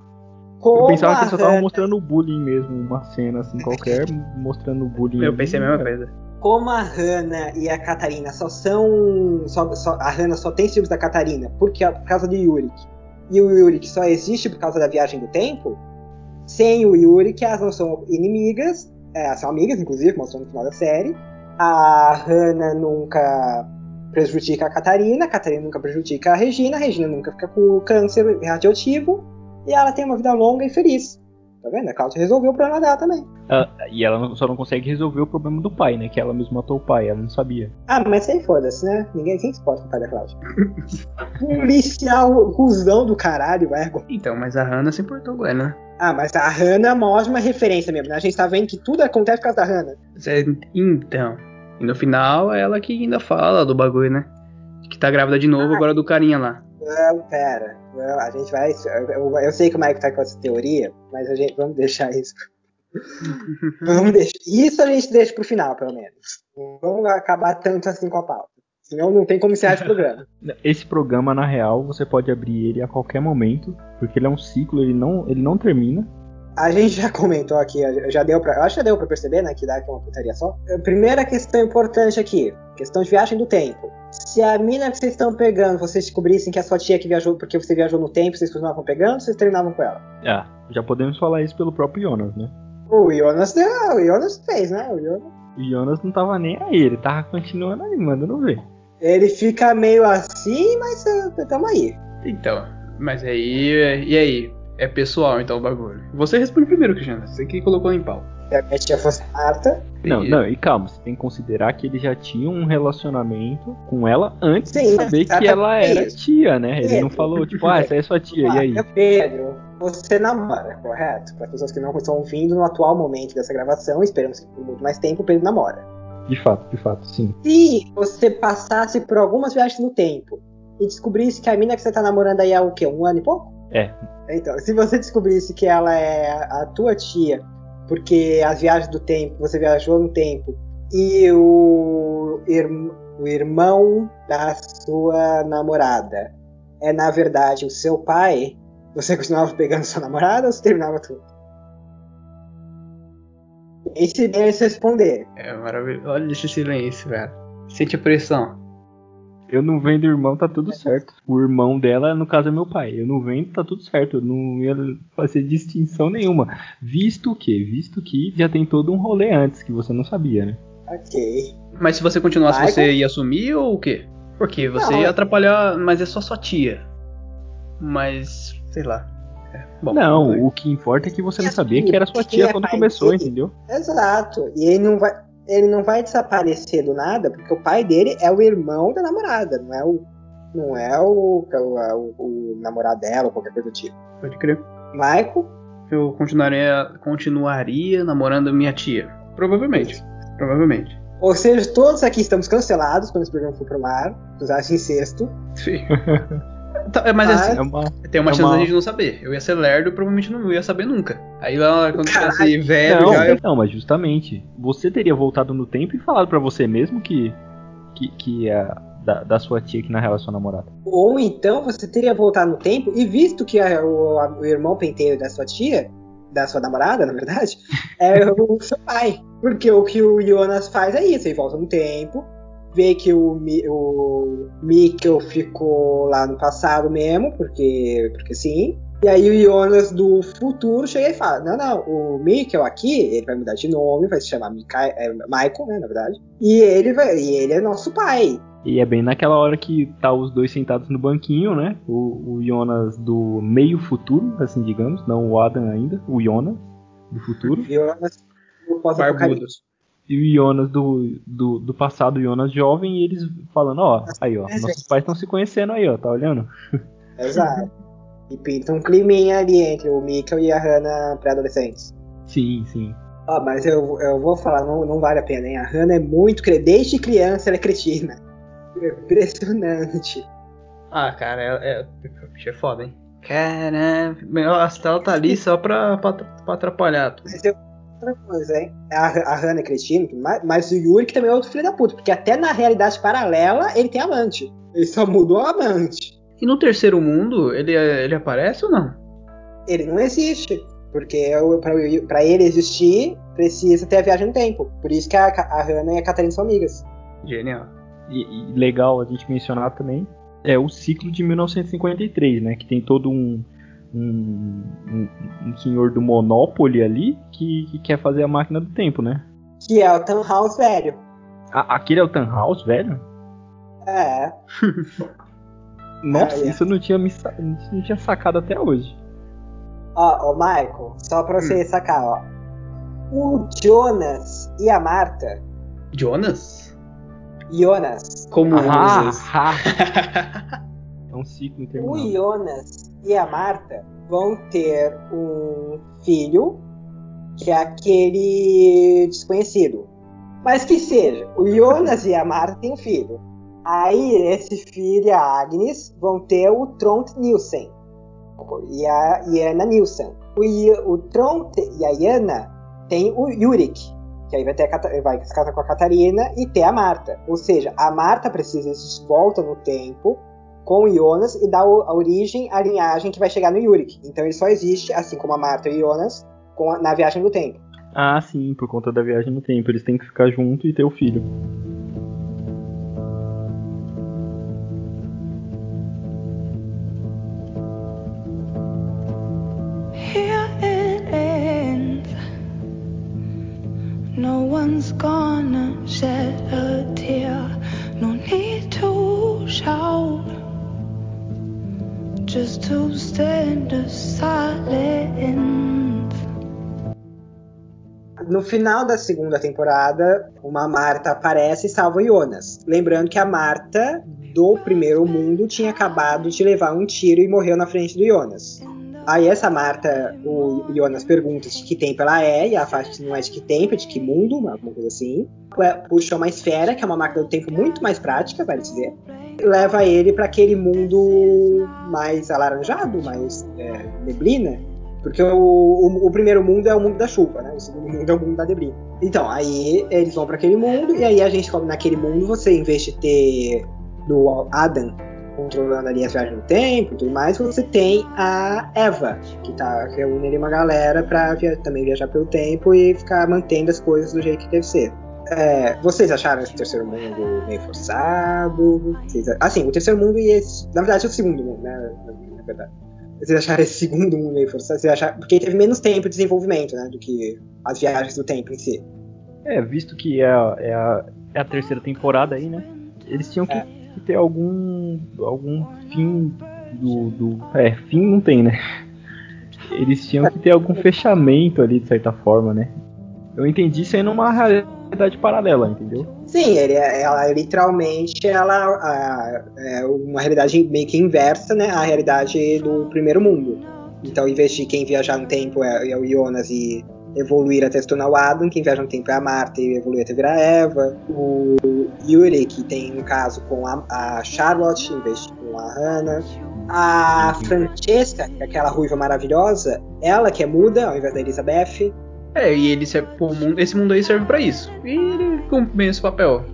Eu pensava que eles só estavam Hannah- mostrando o bullying mesmo, uma cena assim qualquer, (laughs) mostrando o bullying. Eu pensei a mesma coisa. como a Hannah e a Catarina só são. Só, só- a Hannah só tem ciúmes da Catarina porque, por causa do Yurik. E o Yurik só existe por causa da viagem do tempo. Sem o Yurik, elas não são inimigas. é, elas são amigas, inclusive, mostrou no final da série. A Hannah nunca prejudica a Catarina, a Catarina nunca prejudica a Regina, a Regina nunca fica com câncer radioativo. E ela tem uma vida longa e feliz. Tá vendo? A Cláudia resolveu o problema dela também. Ah, e ela não- só não consegue resolver o problema do pai, né? Que ela mesma matou o pai, ela não sabia. Ah, mas aí foda-se, né? Ninguém quem se pode com o pai da Cláudia. (laughs) Policial cuzão do caralho, ego. Então, mas a Hannah se importou com ela, né? Ah, mas a Hannah mostra uma referência mesmo, né? A gente tá vendo que tudo acontece por causa da Hannah. Então. E no final é ela que ainda fala do bagulho, né? Que tá grávida de novo agora do carinha lá. Não, pera. Não, a gente vai. Eu, eu sei que o Mike tá com essa teoria, mas a gente vamos deixar isso. (laughs) vamos deixar. Isso a gente deixa pro final, pelo menos. Não vamos acabar tanto assim com a pauta. Senão não tem como encerrar esse programa. (laughs) Esse programa, na real, você pode abrir ele a qualquer momento, porque ele é um ciclo, ele não, ele não termina. A gente já (laughs) comentou aqui, já deu pra. Eu acho que já deu pra perceber, né? Que dá aqui uma putaria só. Primeira questão importante aqui: questão de viagem do tempo. Se a mina que vocês estão pegando, vocês descobrissem que a sua tia que viajou porque você viajou no tempo, vocês continuavam pegando, vocês terminavam com ela. Ah, já podemos falar isso pelo próprio Jonas, né? O Jonas, deu- o Jonas fez, né? O Jonas, O Jonas não tava nem aí, ele tava continuando ali, mandando ver. ele fica meio assim, mas uh, tamo aí. Então, mas aí. E aí? É pessoal então o bagulho. Você responde primeiro, Cristiano. Você que colocou em pau. Se a minha tia fosse Marta. Não, E- não, e calma, você tem que considerar que ele já tinha um relacionamento com ela antes Sim, de saber que ela era tia, né? Ele não falou, tipo, ah, essa aí é sua tia, e aí? Pedro, você namora, correto? Para pessoas que não estão ouvindo no atual momento dessa gravação, esperamos que por muito mais tempo o Pedro namora. De fato, de fato, sim. Se você passasse por algumas viagens no tempo e descobrisse que a mina que você tá namorando aí é o quê? Um ano e pouco? É. Então, se você descobrisse que ela é a tua tia, porque as viagens do tempo, você viajou no tempo, e o, irm- o irmão da sua namorada é, na verdade, o seu pai, você continuava pegando sua namorada ou você terminava tudo? Esse bem se responder. É maravilhoso. Olha esse silêncio, velho. Sente a pressão. Eu não vendo irmão, tá tudo certo. O irmão dela, no caso, é meu pai. Eu não vendo, tá tudo certo. Eu não ia fazer distinção nenhuma. Visto que, visto que já tem todo um rolê antes que você não sabia, né? Ok. Mas se você continuasse, Michael? você ia assumir ou o quê? Porque você Não, ia é- atrapalhar, mas é só sua tia. Mas, sei lá. É, bom, não, o que importa é que você não sabia que era sua tia é quando começou, entendeu? Exato. E ele não vai, ele não vai desaparecer do nada, porque o pai dele é o irmão da namorada, não é o, não é o, o, o namorado dela ou qualquer coisa do tipo. Pode crer. Michael, Eu continuaria, continuaria namorando minha tia. Provavelmente. Provavelmente. ou seja, todos aqui estamos cancelados quando esse programa for pro ar, acusados de incesto. Sim. (laughs) Tá, mas Mas- assim, É uma. tem uma é chance uma- gente não saber. Eu ia ser lerdo, provavelmente não ia saber nunca. Aí lá, quando Caralho. tivesse velho, Não, já eu... não, mas justamente. Você teria voltado no tempo e falado pra você mesmo que. Que, que é da, da sua tia que na real é sua namorada. Ou então você teria voltado no tempo e visto que a- o, a- o irmão penteiro da sua tia da sua namorada, na verdade, (laughs) é o seu pai. Porque o que o Jonas faz é isso, ele volta no tempo, vê que o, o Mikkel ficou lá no passado mesmo, porque, porque sim. E aí o Jonas do futuro chega e fala: Não, não, o Mikkel aqui, ele vai mudar de nome, vai se chamar Mika- é, Michael, né, na verdade. E ele, vai, e ele é nosso pai. E é bem naquela hora que tá os dois sentados no banquinho, né? O, o Jonas do meio futuro, assim digamos, não o Adam ainda, o Jonas do futuro. Jonas do pós-apocalipse. E o Jonas do, do, do passado, o Jonas jovem, e eles falando, ó, aí ó, nossos pais estão se conhecendo aí, ó, tá olhando? (laughs) Exato. E pinta um climinha ali entre o Mikkel e a Hannah pré-adolescentes. Sim, sim. Ó, mas eu, eu vou falar, não, não vale a pena, hein? A Hannah é muito. Desde criança ela é cretina. Impressionante. Ah, cara, é, é, bicho, é foda, hein? Caramba, a Stella tá ali só pra, pra, pra atrapalhar. Mas eu. Outra coisa, hein? A, a Hannah é cretina, e mais, mas o Yuri também é outro filho da puta, porque até na realidade paralela ele tem amante. Ele só mudou a amante. E no terceiro mundo, ele, ele aparece ou não? Ele não existe. Porque o- pra ele existir, precisa ter a viagem no tempo. Por isso que a, a Hannah e a Catarina são amigas. Genial. E, e legal a gente mencionar também é o ciclo de 1953, né? Que tem todo um, um, um, um senhor do Monopoly ali que, que quer fazer a máquina do tempo, né? Que é o Townhouse velho. A- aquele é o Tannhaus, velho? É. (laughs) Nossa, Ah, é. isso eu não tinha, me, não tinha sacado até hoje. Ó, ó, Michael, só pra você sacar, ó. O Jonas e a Marta. Jonas? Jonas. Como Ah, usas? ah. (laughs) é um ciclo O interminável. Jonas e a Marta vão ter um filho que é aquele desconhecido. Mas que seja, o Jonas e a Marta têm filho. Aí esse filho a Agnes vão ter o Trond Nielsen e a Iana Nielsen. O, I- o e a Iana tem o Yurik, que aí vai, ter a vai se casar com a Catarina e ter a Marta. Ou seja, a Marta precisa de volta no tempo com o Jonas e dá a origem à linhagem que vai chegar no Yurik. Então ele só existe, assim como a Marta e o Jonas, com a- na viagem do tempo. Ah, sim, por conta da viagem no tempo. Eles têm que ficar junto e ter o filho. No one's gonna shed a tear. No need to shout. Just to stand a silence. No final da segunda temporada, uma Marta aparece e salva Jonas. Lembrando que a Marta do primeiro mundo tinha acabado de levar um tiro e morreu na frente do Jonas. Aí essa Marta, o Jonas pergunta de que tempo ela é, e fala que não é de que tempo, é de que mundo, alguma coisa assim. Puxa uma esfera, que é uma máquina do tempo muito mais prática, vale dizer. Leva ele para aquele mundo mais alaranjado, mais é, neblina. Porque o, o, o primeiro mundo é o mundo da chuva, né? O segundo mundo é o mundo da neblina. Então, aí eles vão para aquele mundo, e aí a gente, naquele mundo, você, em vez de ter do Adam controlando ali as viagens no tempo e tudo mais, você tem a Eva, que tá reúne ali uma galera pra via também viajar pelo tempo e ficar mantendo as coisas do jeito que deve ser. É, vocês acharam esse terceiro mundo meio forçado? Vocês, assim, o terceiro mundo e esse, na verdade o segundo mundo, né? Na verdade. Vocês acharam esse segundo mundo meio forçado? Vocês acharam, porque teve menos tempo de desenvolvimento, né? Do que as viagens do tempo em si. É, visto que é a, é a, é a terceira temporada aí, né? Eles tinham que, É. que ter algum, algum fim do, do. É, fim não tem, né? Eles tinham que ter algum fechamento ali, de certa forma, né? Eu entendi sendo uma realidade paralela, entendeu? Sim, ele, é- ela literalmente ela a- é uma realidade meio que inversa, né? A realidade do primeiro mundo. Então, em vez de quem viajar no tempo é, é o Jonas e evoluir até se tornar o Adam, quem viaja no tempo é a Marta e evoluir até virar a Eva. O Yuri, que tem um caso com a, a Charlotte em vez de com a Hannah. A Francesca, é aquela ruiva maravilhosa, ela que é muda ao invés da Elizabeth. É, e ele serve pro mundo, esse mundo aí serve pra isso. E ele cumpre bem esse papel.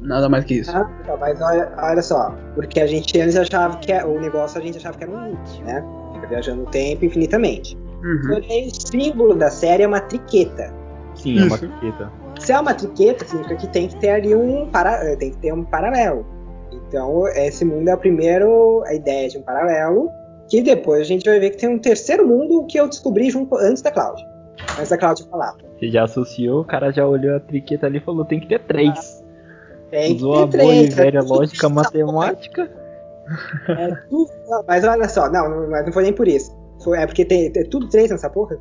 Nada mais que isso. Ah, mas olha, olha só, porque a gente antes achava que é- o negócio a gente achava que era um loop, né? Fica viajando no tempo infinitamente. Uhum. Porém, o símbolo da série é uma triqueta. Sim, é uma Isso. etiqueta. Se é uma triqueta, significa que tem que ter ali um, para... eh, tem que ter um paralelo. Então, esse mundo é o primeiro, a ideia de um paralelo, que depois a gente vai ver que tem um terceiro mundo que eu descobri junto antes da Cláudia. Antes da Cláudia falar. Você já associou, o cara já olhou a triqueta ali e falou, tem que ter três. Tem que Usou a ter boa e três. velha é lógica matemática. é tudo- Mas olha só, não, mas não foi nem por isso. Foi- é porque tem, tem tudo três nessa porra.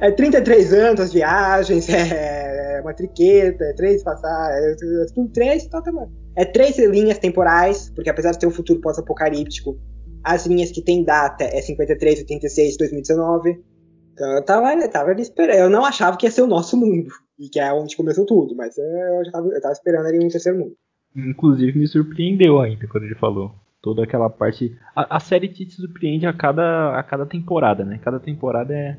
É 33 anos as viagens, é uma triqueta, é três passar, é, é tudo três, então tá bom. É três linhas temporais, porque apesar de ter um futuro pós-apocalíptico, as linhas que tem data é 53, 86, 2019. Então eu tava, eu tava ali esperando. Eu não achava que ia ser o nosso mundo, e que é onde começou tudo, mas eu, já tava, eu tava esperando ali um terceiro mundo. Inclusive me surpreendeu ainda quando ele falou. Toda aquela parte. A, a série te surpreende a cada, a cada temporada, né? Cada temporada é.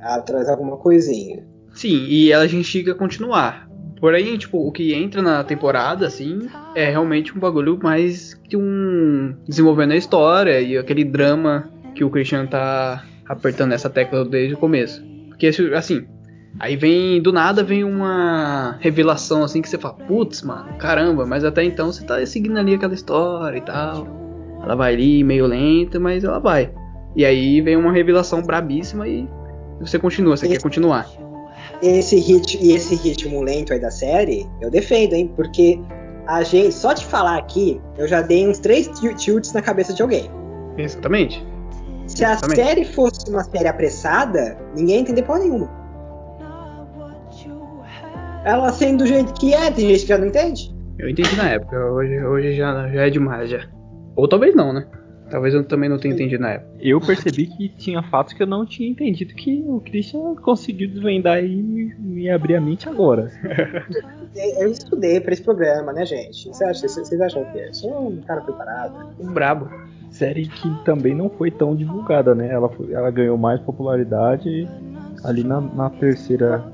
Ela traz alguma coisinha. Sim, e ela a gente chega a continuar. Porém, tipo, o que entra na temporada, assim, é realmente um bagulho mais que um. desenvolvendo a história e aquele drama que o Christian tá apertando essa tecla desde o começo. Porque, assim, aí vem. do nada vem uma revelação, assim, que você fala, putz, mano, caramba, mas até então você tá seguindo ali aquela história e tal. Ela vai ali meio lenta, mas ela vai. E aí vem uma revelação brabíssima e você continua, você Esse- quer continuar. Esse ritmo, e esse ritmo lento aí da série, eu defendo, hein? Porque a gente, só de falar aqui, eu já dei uns três til- tilts na cabeça de alguém. Exatamente. Se a Exatamente. série fosse uma série apressada, ninguém ia entender porra nenhuma. Ela sendo do jeito que é, tem gente que já não entende. Eu entendi na época, hoje, hoje já, já é demais já. Ou talvez não, né? Talvez eu também não tenha entendido na época. Eu percebi que tinha fatos que eu não tinha entendido que o Christian conseguiu desvendar e me, me abrir a mente agora. (laughs) Eu estudei pra esse programa, né, gente? Vocês acham, vocês acham que eu sou um cara preparado? Um brabo. Série que também não foi tão divulgada, né? Ela, foi- ela ganhou mais popularidade ali na, na terceira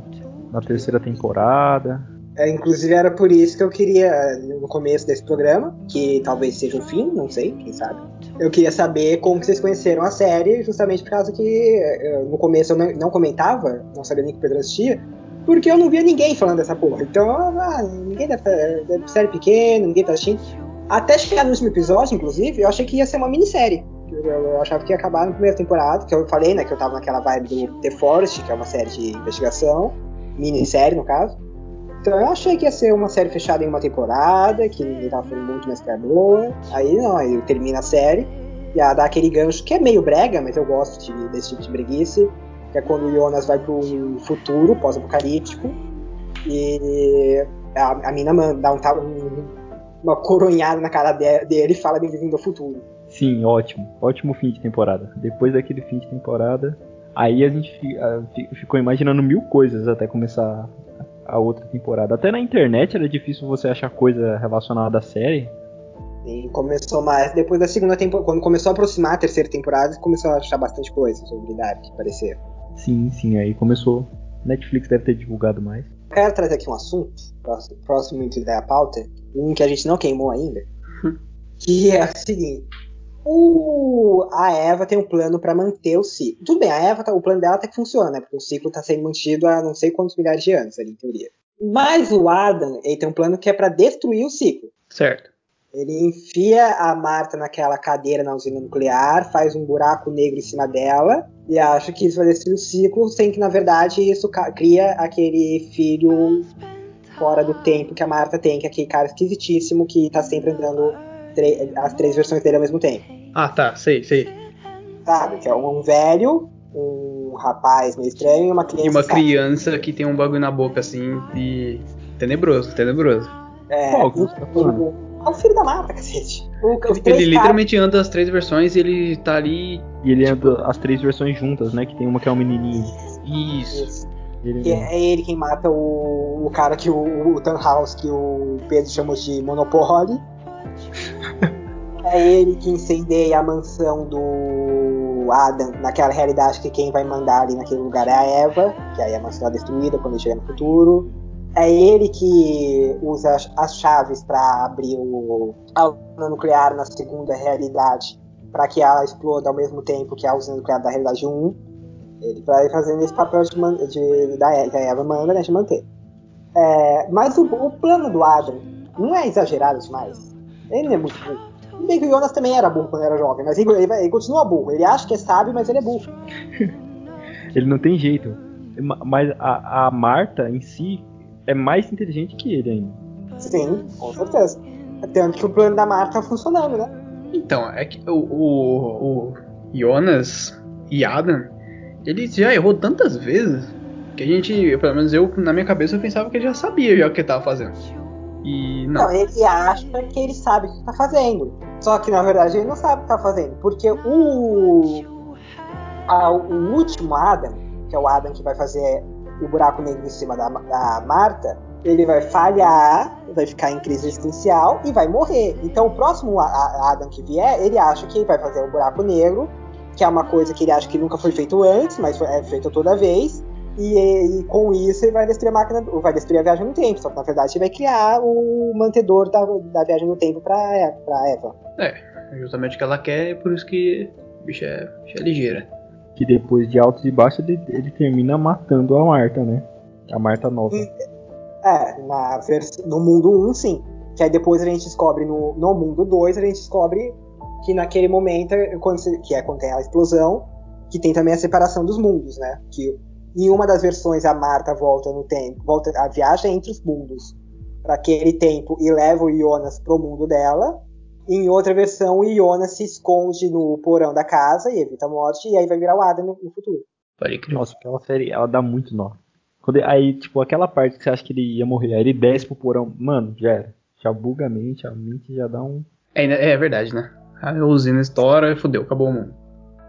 na terceira temporada. É, inclusive era por isso que eu queria, no começo desse programa, que talvez seja o fim, não sei, quem sabe. Eu queria saber como que vocês conheceram a série, justamente por causa que eh, no começo eu não, não comentava, não sabia nem que o Pedro assistia, porque eu não via ninguém falando dessa porra. Então, ah, ninguém deve, deve série pequena, ninguém tá assistindo. Até chegar no último episódio, inclusive, eu achei que ia ser uma minissérie. Eu, eu achava que ia acabar na primeira temporada, que eu falei, né, que eu tava naquela vibe do The Forest, que é uma série de investigação, minissérie no caso. Então eu achei que ia ser uma série fechada em uma temporada, que ninguém tava falando muito, mas que era boa. Aí não, aí termina a série, e a dá aquele gancho que é meio brega, mas eu gosto de- desse tipo de breguice, que é quando o Jonas vai pro futuro, pós-apocalíptico, e a, a mina manda, dá um, um- uma coronhada na cara de- dele e fala bem-vindo ao futuro. Sim, ótimo. Ótimo fim de temporada. Depois daquele fim de temporada, aí a gente ficou imaginando mil coisas até começar a outra temporada. Até na internet era difícil você achar coisa relacionada à série. E começou mais depois da segunda temporada, quando começou a aproximar a terceira temporada, começou a achar bastante coisa sobre Dark, parecer. Sim, sim, aí começou. Netflix deve ter divulgado mais. Quero trazer aqui um assunto, próximo, próximo muito da pauta, um que a gente não queimou ainda, que é o seguinte. O, a Eva tem um plano pra manter o ciclo. Tudo bem, a Eva, tá- o plano dela até que funciona, né? Porque o ciclo tá sendo mantido há não sei quantos milhares de anos, ali, em teoria. Mas o Adam, ele tem um plano que é pra destruir o ciclo. Certo. Ele enfia a Marta naquela cadeira na usina nuclear, faz um buraco negro em cima dela e acha que isso vai destruir o ciclo, sem que na verdade isso cria aquele filho fora do tempo que a Marta tem, que é aquele cara esquisitíssimo que tá sempre andando as três versões dele ao mesmo tempo. Ah, tá, sei, sei. Sabe? Que é um velho, um rapaz meio estranho e uma criança. E uma sabe? criança que tem um bagulho na boca assim e. Tenebroso, tenebroso. É, Qual é o filho da Marta, cacete. O, Ele caras- literalmente anda as três versões e ele tá ali. E ele anda as três versões juntas, né? Que tem uma que é um menininho. Isso. Ele Que é ele quem mata o, o cara que o, o Tannhaus, que o Pedro chamou de Monopoly. (laughs) é ele que incendeia a mansão do Adam naquela realidade que quem vai mandar ali naquele lugar é a Eva, que aí a mansão é destruída quando ele chega no futuro. É ele que usa as- chaves para abrir o, a usina nuclear na segunda realidade, para que ela exploda ao mesmo tempo que a usina nuclear da realidade 1. Ele vai fazendo esse papel de, de- da, que a Eva manda, né, de manter. É, mas o, o plano do Adam não é exagerado demais. Ele não é muito burro. Bem que o Jonas também era burro quando era jovem, mas ele, ele ele continua burro. Ele acha que é sábio, mas ele é burro. (laughs) Ele não tem jeito. Ma- Mas a, a Marta em si é mais inteligente que ele ainda. Sim, com certeza. Tanto que o plano da Marta tá funcionando, né? Então, é que o, o, o Jonas e Adam, ele já errou tantas vezes que a gente, pelo menos eu, na minha cabeça, eu pensava que ele já sabia já o que ele tava fazendo. E não. Não, ele acha que ele sabe o que tá fazendo. Só que na verdade ele não sabe o que tá fazendo. Porque o. a- o último Adam, que é o Adam que vai fazer o buraco negro em cima da, da Marta, ele vai falhar, vai ficar em crise existencial e vai morrer. Então o próximo Adam que vier, ele acha que vai fazer o buraco negro, que é uma coisa que ele acha que nunca foi feito antes, mas é feito toda vez. E, e com isso ele vai destruir a máquina, vai destruir a viagem no tempo. Só que na verdade ele vai criar o mantedor da, da viagem no tempo pra, E- pra Eva. É, justamente o que ela quer, é por isso que bicho é, é ligeira. Que depois de altos e baixos ele, ele termina matando a Marta, né? A Marta nova. É, na no mundo 1, sim. Que aí depois a gente descobre no, no mundo 2, a gente descobre que naquele momento, quando se- que é quando tem a explosão, que tem também a separação dos mundos, né? Que em uma das versões a Marta volta no tempo, volta a viagem entre os mundos para aquele tempo e leva o Jonas pro mundo dela. Em outra versão, o Jonas se esconde no porão da casa e evita a morte, e aí vai virar o Adam no, no futuro. Pode crer. Nossa, aquela série, ela dá muito nó. Quando, aí, tipo, aquela parte que você acha que ele ia morrer, aí ele desce pro porão, mano, já era. Já buga a mente, a mente já dá um. É, é verdade, né? A usina estoura e fodeu, acabou o mundo.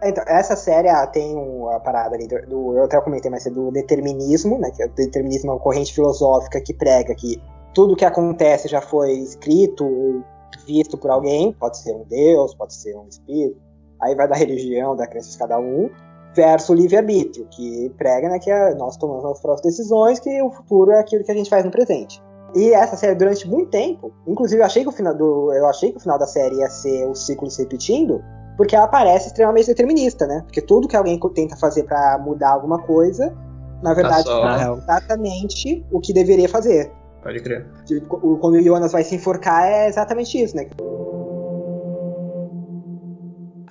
Então, essa série ah, tem um, a parada ali do, do- Eu até comentei mais cedo, do determinismo, né? Que é o determinismo é uma corrente filosófica que prega que tudo que acontece já foi escrito ou visto por alguém, pode ser um deus, pode ser um espírito, aí vai da religião, da crença de cada um, versus o livre-arbítrio, que prega né, que a- nós tomamos as próprias decisões, que o futuro é aquilo que a gente faz no presente. E essa série, durante muito tempo, inclusive eu achei que o final, do, eu achei que o final da série ia ser o ciclo se repetindo, porque ela parece extremamente determinista, né? Porque tudo que alguém tenta fazer pra mudar alguma coisa, na verdade, só- faz exatamente o que deveria fazer. Pode crer. O- Quando o Jonas vai se enforcar, é exatamente isso, né?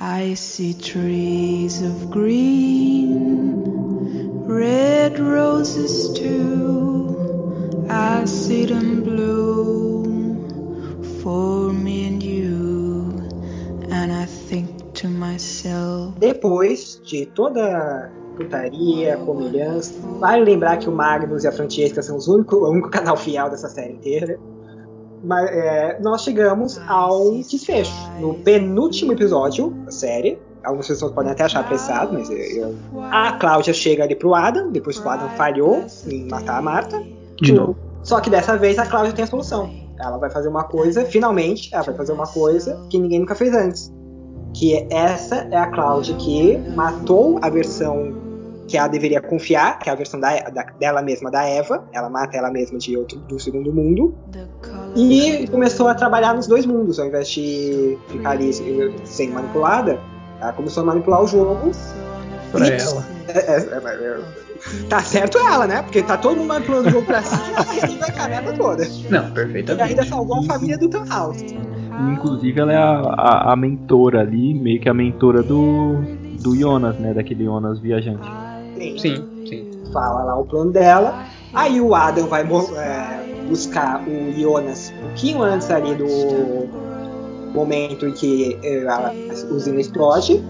I see trees of green, red roses too. I see them bloom for me and you, and I think to myself. Depois de toda putaria, comelhança, vale lembrar que o Magnus e a Francesca são os único, o único canal fiel dessa série inteira. Mas é, nós chegamos ao desfecho. No penúltimo episódio da série. Algumas pessoas podem até achar apressado, mas eu, eu- a Cláudia chega ali pro Adam, depois que o Adam falhou em matar a Marta. De novo. Só que dessa vez a Cláudia tem a solução. Ela vai fazer uma coisa, finalmente, ela vai fazer uma coisa que ninguém nunca fez antes. Que é- essa é a Cláudia que matou a versão que ela deveria confiar, que é a versão da- da- dela mesma, da Eva. Ela mata ela mesma de outro, do segundo mundo. E começou a trabalhar nos dois mundos, ao invés de ficar ali sendo manipulada. Ela começou a manipular o jogo. Pra E- ela. é, é, é, é, tá certo ela, né? Porque tá todo mundo manipulando o jogo pra si e ela resolve a caneta toda. Não, E perfeitamente. ainda salvou a família do Tannhaus. Inclusive ela é a, a, a mentora ali, meio que a mentora do, do Jonas, né? Daquele Jonas viajante. Sim, sim. Fala lá o plano dela. Aí o Adam vai é, buscar o Jonas um pouquinho antes ali do momento em que é, a usina explode.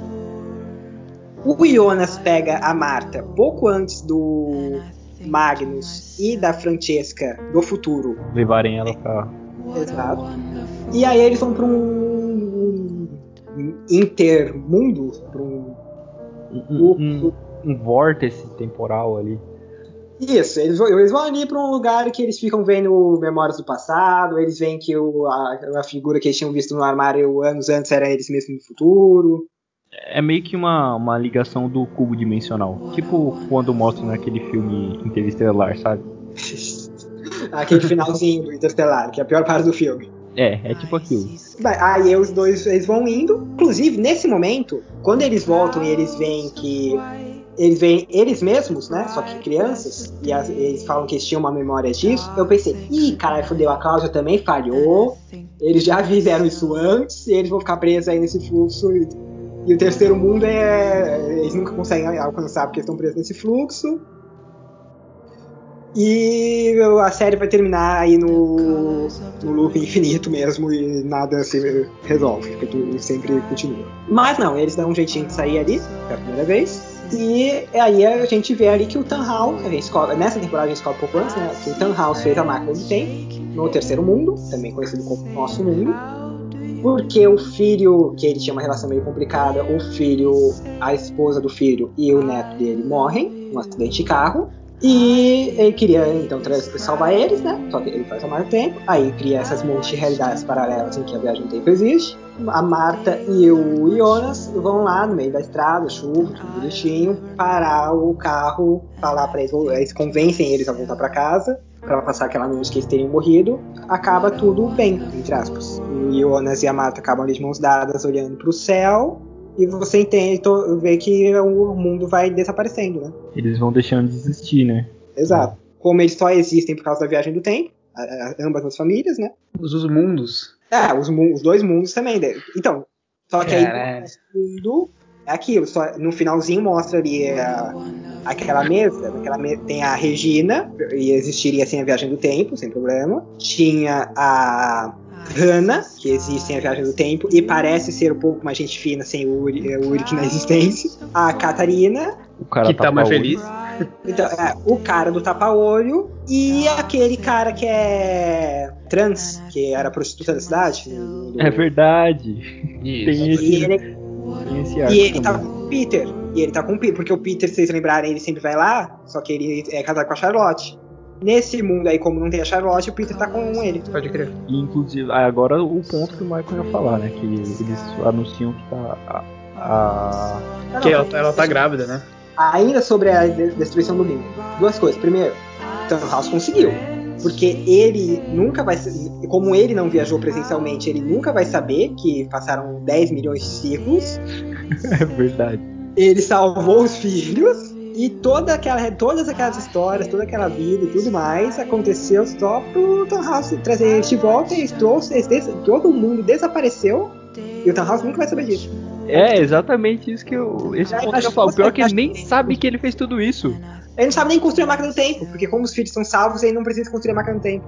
O Jonas pega a Marta pouco antes do Magnus e da Francesca do futuro Levarem ela pra. Exato. E aí eles vão pra um, intermundo, pra um. Um, um, um, vórtice temporal ali. Isso, eles vão, eles vão ali pra um lugar que eles ficam vendo memórias do passado, eles veem que o, a, a figura que eles tinham visto no armário anos antes era eles mesmos no futuro. É meio que uma, uma ligação do cubo dimensional. Tipo quando mostra naquele filme Interestelar, sabe? (laughs) Aquele finalzinho do Interstellar, que é a pior parte do filme. É, é tipo aquilo. Aí os dois eles vão indo. Inclusive, nesse momento, quando eles voltam e eles veem que eles veem eles mesmos, né? Só que crianças, e as- eles falam que eles tinham uma memória disso. Eu pensei, ih, caralho, fudeu, a Cláudia também falhou. Eles já fizeram isso antes, e eles vão ficar presos aí nesse fluxo. E, e o terceiro mundo é. Eles nunca conseguem alcançar porque estão presos nesse fluxo. E a série vai terminar aí no, no loop infinito mesmo e nada se resolve, porque tudo sempre continua. Mas não, eles dão um jeitinho de sair ali, pela primeira vez. E aí a gente vê ali que o Tannhaus, nessa temporada a gente descobre um pouco antes, né? Que o Tannhaus fez a máquina do tempo no terceiro mundo, também conhecido como nosso mundo. Porque o filho, que ele tinha uma relação meio complicada, o filho, a esposa do filho e o neto dele morrem num acidente de carro. E ele queria então salvar eles, né? Só que ele faz ao mesmo tempo. Aí cria essas multi-realidades paralelas em que a viagem no tempo existe. A Marta e o Jonas vão lá no meio da estrada, chuva, tudo bonitinho, parar o carro, falar pra eles, eles convencem eles a voltar pra casa, pra passar aquela noite que eles teriam morrido. Acaba tudo bem, entre aspas. O Jonas e a Marta acabam ali de mãos dadas, olhando pro céu. E você entende, to- vê que o mundo vai desaparecendo, né? Eles vão deixando de existir, né? Exato. Como eles só existem por causa da viagem do tempo, ambas as famílias, né? Os, os mundos. É, os, os dois mundos também. né? Então, só que aí Caralho. o mundo é aquilo. Só, no finalzinho mostra ali a- aquela mesa. Naquela me- tem a Regina, e existiria assim a viagem do tempo, sem problema. Tinha a Hannah, que existe sem a viagem do tempo, e parece ser um pouco mais gente fina sem o Uri- o Uric na existência. A Catarina, O cara que tá mais feliz. então, é, o cara do tapa-olho e aquele cara que é trans, que era prostituta da cidade. no- É verdade. Isso. Tem E esse, ele, tem esse e ele tá com o Peter. E ele tá com o Peter, porque o Peter, se vocês lembrarem, ele sempre vai lá, só que ele é casado com a Charlotte. Nesse mundo aí, como não tem a Charlotte, o Peter tá com ele. Pode crer. E, inclusive, ah, agora o ponto que o Michael ia falar, né? Que eles anunciam que tá a, a- Não, Que não, ela, ela tá grávida, né? Ainda sobre a de- destruição do mundo. Duas coisas. Primeiro, Thanos conseguiu. Porque ele nunca vai. Como ele não viajou presencialmente, ele nunca vai saber que passaram 10 milhões de ciclos. (laughs) É verdade. Ele salvou os filhos. E toda aquela, todas aquelas histórias, toda aquela vida e tudo mais aconteceu só pro Thanos trazer eles de volta. Eles trouxe, eles des- todo mundo desapareceu. E o Thanos nunca vai saber disso. É exatamente isso que eu. Esse É, ponto que eu falo. Pior que ele nem sabe que ele fez tudo isso. Ele não sabe nem construir a máquina do tempo. Porque como os filhos são salvos, ele não precisa construir a máquina do tempo.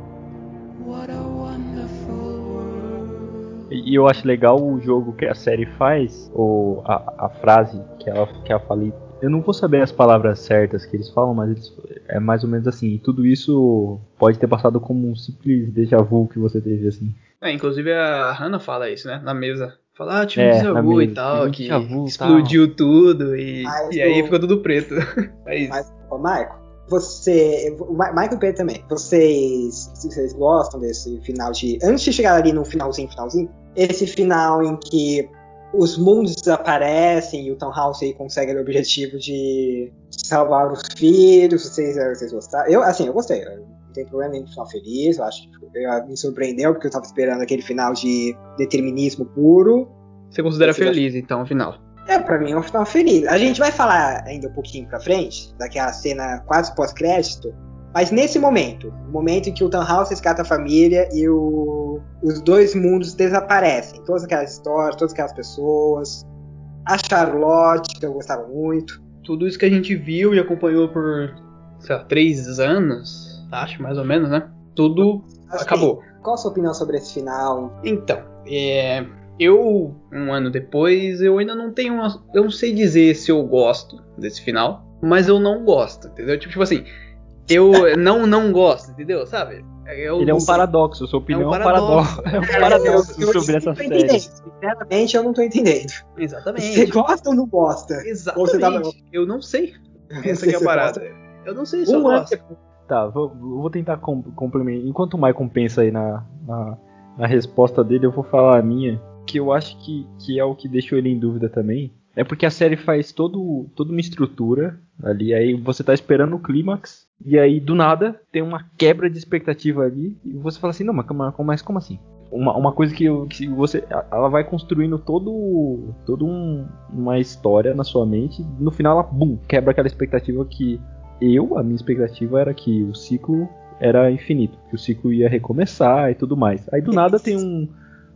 E eu acho legal o jogo que a série faz, ou a, a frase que ela, que ela fala. Eu não vou saber as palavras certas que eles falam, mas eles, é mais ou menos assim. E tudo isso pode ter passado como um simples déjà vu que você teve, assim. É, inclusive a Hannah fala isso, né? Na mesa. Fala, ah, tive É, um déjà vu e tal, um que vu explodiu tudo e, Mas e aí o- ficou tudo preto. (laughs) É isso. Mas, ô, Marco, você. Michael e Pedro também. Vocês. Vocês gostam desse final de. Antes de chegar ali no finalzinho, finalzinho, esse final em que os mundos desaparecem e o Townhouse aí consegue o objetivo de salvar os filhos. Vocês, vocês gostaram? Eu, assim, eu gostei. Eu não tem problema nenhum final feliz. Eu acho que eu- me surpreendeu, porque eu tava esperando aquele final de determinismo puro. Você considera Você feliz, então, o final? É, pra mim é um final feliz. A gente vai falar ainda um pouquinho pra frente, daquela cena quase pós-crédito, mas nesse momento, o momento em que o Tannhaus resgata a família e o- os dois mundos desaparecem. Todas aquelas histórias, todas aquelas pessoas. A Charlotte, que eu gostava muito. Tudo isso que a gente viu e acompanhou por, sei lá, três anos, acho, mais ou menos, né? Tudo Assim, acabou. Qual a sua opinião sobre esse final? Então, é, eu, um ano depois, eu ainda não tenho uma, Eu não sei dizer se eu gosto desse final, mas eu não gosto, entendeu? Tipo, tipo assim, eu não não gosto, entendeu? Sabe? Eu, Ele é um paradoxo, sua opinião é um paradoxo. É um Eu- paradoxo eu- eu sobre não essa série. entendendo. Sinceramente, eu não tô entendendo. Você Exatamente. gosta ou não gosta? Você Exatamente. tá- Eu não sei. Não (laughs) Essa sei que é a parada. gosta. Eu não sei se eu Um ano gosto. depois. Tá, vou, vou tentar com- complementar. Enquanto o Michael pensa aí na, na, na resposta dele, eu vou falar a minha. Que eu acho que, que é o que deixou ele em dúvida também. É porque a série faz todo, toda uma estrutura ali. Aí você tá esperando o clímax. E aí, do nada, tem uma quebra de expectativa ali. E você fala assim: não, mas, como- mas como assim? uma, uma coisa que, que você. Ela vai construindo todo, todo um, uma história na sua mente. No final ela, bum, quebra aquela expectativa que. Eu, a minha expectativa era que o ciclo era infinito, que o ciclo ia recomeçar e tudo mais. Aí do nada tem um,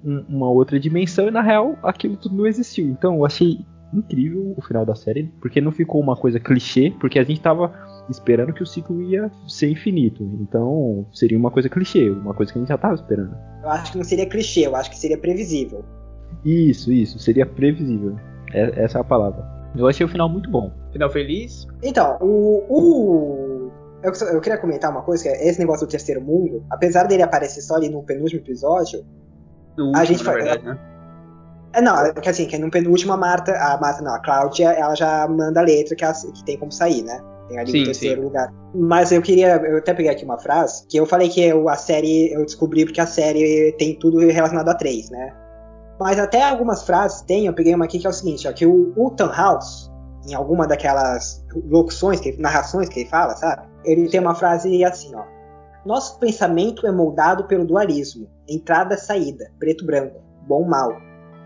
uma outra dimensão e na real aquilo tudo não existiu. Então eu achei incrível o final da série, porque não ficou uma coisa clichê, porque a gente tava esperando que o ciclo ia ser infinito. Então seria uma coisa clichê, uma coisa que a gente já tava esperando. Eu acho que não seria clichê, eu acho que seria previsível. Isso, isso, seria previsível. É, essa é a palavra. Eu achei o final muito bom. Final feliz? Então, o. o... Eu, eu, queria comentar uma coisa, que é esse negócio do terceiro mundo, apesar dele aparecer só ali no penúltimo episódio, no último, a gente na verdade, né? É, não, é que assim, que no penúltimo a Marta, a Marta não, a Cláudia, ela já manda a letra que, ela- que tem como sair, né? Tem ali Sim, o terceiro sim. lugar. Mas eu queria, eu até peguei aqui uma frase, que eu falei que eu, a série, eu descobri porque a série tem tudo relacionado a três, né? Mas até algumas frases tem, eu peguei uma aqui que é o seguinte, ó, que o, o House, em alguma daquelas locuções, que, narrações que ele fala, sabe? Ele tem uma frase assim, ó. Nosso pensamento é moldado pelo dualismo, entrada-saída, preto-branco, bom-mal.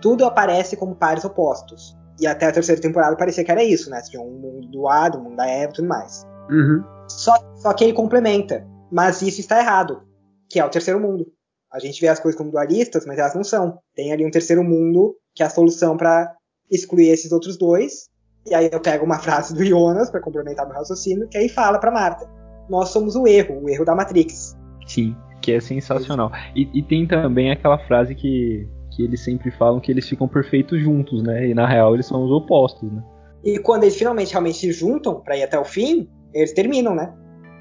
Tudo aparece como pares opostos. E até a terceira temporada parecia que era isso, né? Tinha um mundo do um mundo da Eva e tudo mais. Uhum. Só, só que ele complementa. Mas isso está errado. Que é o terceiro mundo. A gente vê as coisas como dualistas, mas elas não são. Tem ali um terceiro mundo que é a solução para excluir esses outros dois. E aí eu pego uma frase do Jonas para complementar meu raciocínio, que aí fala para Marta: Nós somos o erro, o erro da Matrix. Sim, que é sensacional. E, e tem também aquela frase que, que eles sempre falam que eles ficam perfeitos juntos, né? E na real eles são os opostos, né? E quando eles finalmente realmente se juntam para ir até o fim, eles terminam, né?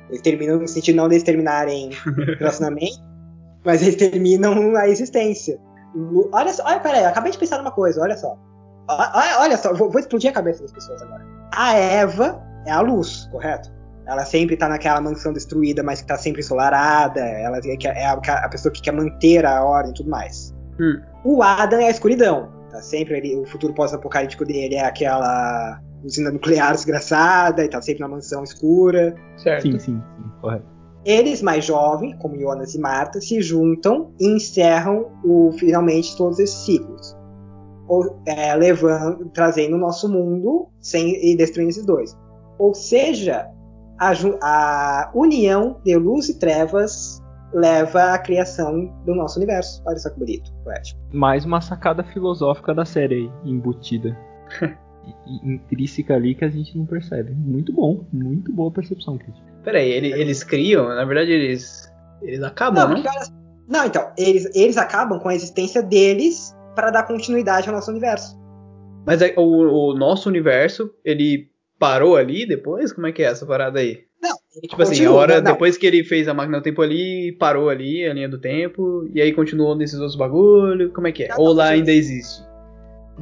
Eles terminam no sentido não deles terminarem (laughs) relacionamento, mas eles terminam a existência. Olha só, olha, peraí, acabei de pensar numa coisa, olha só. Olha, olha só, vou, vou explodir a cabeça das pessoas agora. A Eva é a luz, correto? Ela sempre tá naquela mansão destruída, mas que tá sempre ensolarada. Ela é é a, a pessoa que quer manter a ordem e tudo mais. Hum. O Adam é a escuridão. Tá sempre ali, o futuro pós-apocalíptico dele é aquela usina nuclear desgraçada e tá sempre na mansão escura. Certo. Sim, sim, sim, correto. Eles, mais jovens, como Jonas e Marta, se juntam e encerram o, finalmente todos esses ciclos. Ou, é, levando, trazendo o nosso mundo sem, e destruindo esses dois. Ou seja, a, a união de luz e trevas leva à criação do nosso universo. Olha só que bonito, poético. Mais uma sacada filosófica da série aí, embutida. (laughs) Intrínseca ali que a gente não percebe. Muito bom, muito boa percepção, Kit. Peraí, ele, eles criam, na verdade eles. Eles acabam, Não, não? porque, olha- não, então, eles, eles acabam com a existência deles para dar continuidade ao nosso universo. Mas é- o, o nosso universo, ele parou ali depois? Como é que é essa parada aí? Não, Tipo assim, a hora não, depois que ele fez a máquina do tempo ali, parou ali a linha do tempo, e aí continuou nesses outros bagulho, como é que é? Não, Ou não, lá ainda existe?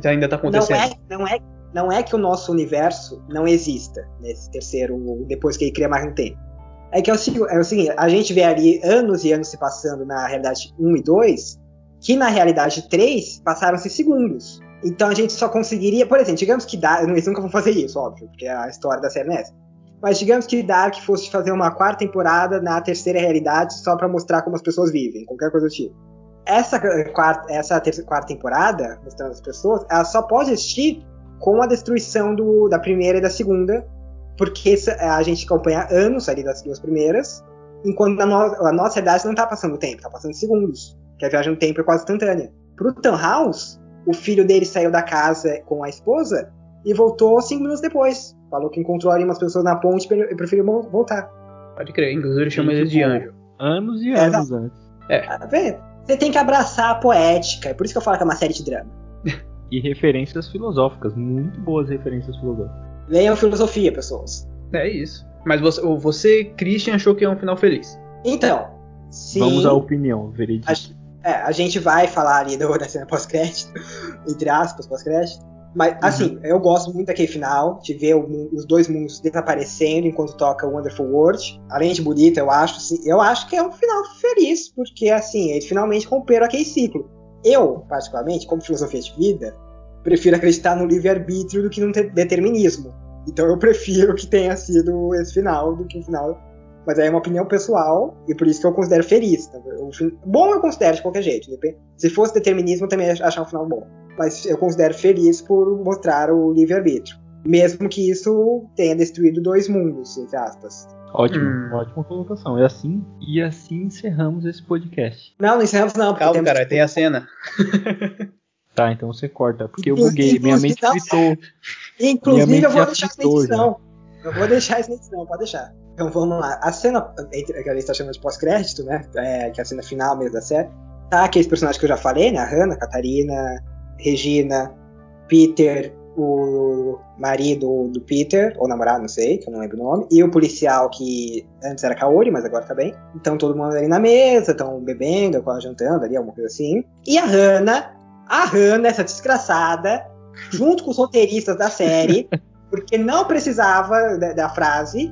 Já ainda tá Não acontecendo? é, não, é, não é que o nosso universo não exista nesse terceiro, depois que ele cria mais um tempo. É que é o, é o seguinte, a gente vê ali anos e anos se passando na realidade 1 e 2, que na realidade 3 passaram-se segundos. Então a gente só conseguiria, por exemplo, digamos que Dark, eles nunca vão fazer isso, óbvio, porque a história da série não é. Mas digamos que Dark fosse fazer uma quarta temporada na terceira realidade só pra mostrar como as pessoas vivem, qualquer coisa do tipo. Essa quarta, essa terceira, quarta temporada, mostrando as pessoas, ela só pode existir com a destruição do, da primeira e da segunda, porque a gente acompanha anos ali das duas primeiras, enquanto a, no- a nossa realidade não tá passando tempo, tá passando segundos, que a viagem no tempo é quase instantânea. Pro House, o filho dele saiu da casa com a esposa e voltou cinco minutos depois. Falou que encontrou ali umas pessoas na ponte e preferiu voltar. Pode crer, inclusive ele chama eles de tipo, anjo. Anos e É, anos antes. Ah, vê? Você tem que abraçar a poética, é por isso que eu falo que é uma série de drama. (laughs) E referências filosóficas, muito boas referências filosóficas. Leiam filosofia, pessoas. É isso. Mas você, você, Christian, achou que é um final feliz. Então, sim. Vamos à opinião, veredito. A, é, a gente vai falar ali do, da cena pós-crédito, (laughs) entre aspas, pós-crédito. Mas, assim, eu gosto muito daquele final, de ver o os dois mundos desaparecendo enquanto toca Wonderful World. Além de bonito, eu acho, assim, eu acho que é um final feliz, porque, assim, eles finalmente romperam aquele ciclo. Eu, particularmente, como filosofia de vida, prefiro acreditar no livre-arbítrio do que no te- determinismo. Então eu prefiro que tenha sido esse final do que o final Mas aí é uma opinião pessoal, e por isso que eu considero feliz. Tá? O fin- bom eu considero de qualquer jeito. depende- Se fosse determinismo, eu também ia achar um final bom. Mas eu considero feliz por mostrar o livre-arbítrio. Mesmo que isso tenha destruído dois mundos, entre aspas. Ótimo, Hum. ótima colocação. E assim, e assim encerramos esse podcast. Não, não encerramos não. Calma, temos- cara, tem a cena. (laughs) Tá, então você corta, porque eu Inclusive, buguei, minha mente não- fritou. Inclusive, Minha mente eu vou deixar isso na edição. Eu vou deixar isso na edição, pode deixar. Então vamos lá. A cena entre- que a gente está chamando de pós-crédito, né? É, que é a cena final mesmo da série. Tá aqueles personagens que eu já falei, né? A Hannah, a Catarina, Regina, Peter, o marido do Peter, ou namorado, não sei, que eu não lembro o nome, e o policial que antes era Kaori, mas agora tá bem. Então todo mundo ali na mesa, estão bebendo, jantando ali, alguma coisa assim. E a Hannah, a Hannah, essa desgraçada, junto com os roteiristas da série, (laughs) porque não precisava da, da frase.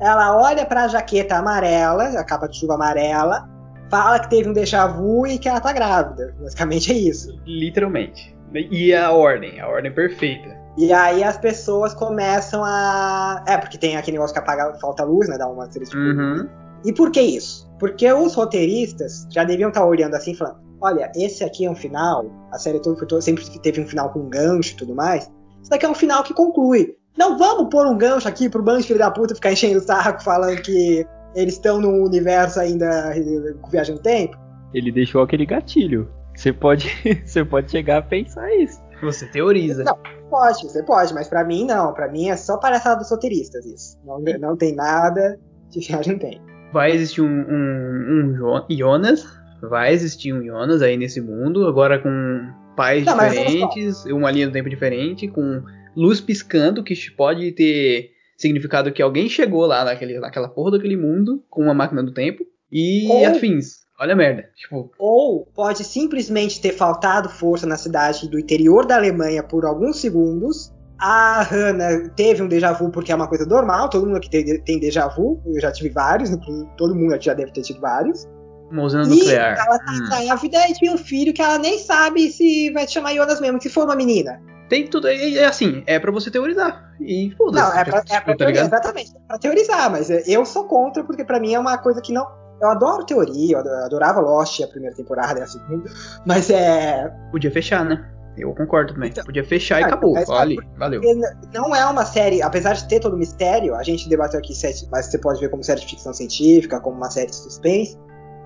Ela olha pra jaqueta amarela, a capa de chuva amarela, fala que teve um déjà vu e que ela tá grávida. Basicamente é isso. Literalmente. E a ordem, a ordem perfeita. E aí as pessoas começam a. É, porque tem aquele negócio que apaga, falta luz, né? Dá uma série de Uhum. E por que isso? Porque os roteiristas já deviam estar olhando assim, falando: olha, esse aqui é um final, a série toda- sempre teve um final com um gancho e tudo mais. Isso daqui é um final que conclui. Não vamos pôr um gancho aqui pro bando de filho da puta ficar enchendo o saco falando que eles estão no universo ainda eh, com viagem no tempo. Ele deixou aquele gatilho. Você pode, (laughs) você pode chegar a pensar isso. Você teoriza. Não. Pode, você pode, mas pra mim não. Pra mim é só palhaçada dos roteiristas isso. Não, não tem nada de viagem no tempo. Vai existir um, um, um Jo- Jonas. Vai existir um Jonas aí nesse mundo, agora com pais Não, diferentes, uma linha do tempo diferente, com luz piscando, que pode ter significado que alguém chegou lá naquele, naquela porra daquele mundo com uma máquina do tempo e Ou- afins. Olha a merda. Tipo, Ou pode simplesmente ter faltado força na cidade do interior da Alemanha por alguns segundos. A Hannah teve um déjà vu porque é uma coisa normal, todo mundo aqui tem, tem déjà vu, eu já tive vários, todo mundo aqui já deve ter tido vários. uma usina E nuclear. ela tá Hum. grávida e tem um filho que ela nem sabe se vai te chamar Jonas mesmo, se for uma menina. Tem tudo aí, é assim, é pra você teorizar. E foda-se. Não, é pra, é pra tá teorizar, exatamente, é pra teorizar, mas eu sou contra porque pra mim é uma coisa que não. Eu adoro teoria, eu adorava Lost a primeira temporada e a segunda, mas é. Podia fechar, né? Eu concordo também. Então- Podia fechar e Ah, acabou. mas- Olha, valeu. Porque n- não é uma série, apesar de ter todo o mistério, a gente debateu aqui, mas você pode ver como série de ficção científica, como uma série de suspense,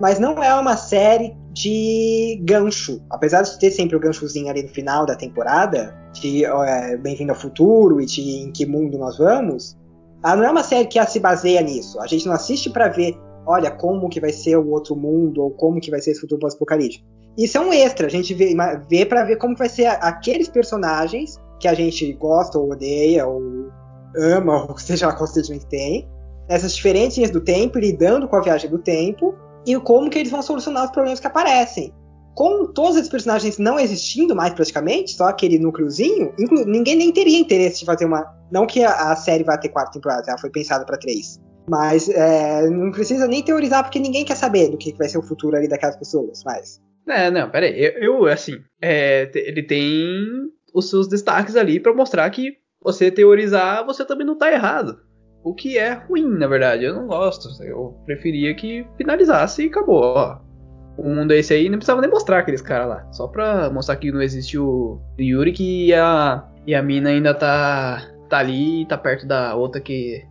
mas não é uma série de gancho. Apesar de ter sempre o ganchozinho ali no final da temporada, de é, Bem-vindo ao Futuro e de Em que mundo nós vamos, ela não é uma série que se baseia nisso. A gente não assiste pra ver, olha, como que vai ser o outro mundo, ou como que vai ser esse futuro pós-apocalíptico. Isso é um extra, a gente vê, vê para ver como vai ser aqueles personagens que a gente gosta ou odeia, ou ama, ou (laughs) seja lá qual sentimento tem, essas diferentes linhas do tempo, lidando com a viagem do tempo, e como que eles vão solucionar os problemas que aparecem. Com todos esses personagens não existindo mais praticamente, só aquele núcleozinho, ninguém nem teria interesse de fazer uma. Não que a, a série vai ter quatro temporadas, ela foi pensada para três. Mas é, não precisa nem teorizar, porque ninguém quer saber do que vai ser o futuro ali daquelas pessoas. Mas. É, não, pera aí. Eu, eu, assim, é, ele tem os seus destaques ali pra mostrar que você teorizar, você também não tá errado. O que é ruim, na verdade. Eu não gosto. Eu preferia que finalizasse e acabou. Ó, o mundo é esse aí, não precisava nem mostrar aqueles caras lá. Só pra mostrar que não existe o Yuri e a, e a mina ainda tá, tá ali e tá perto da outra que,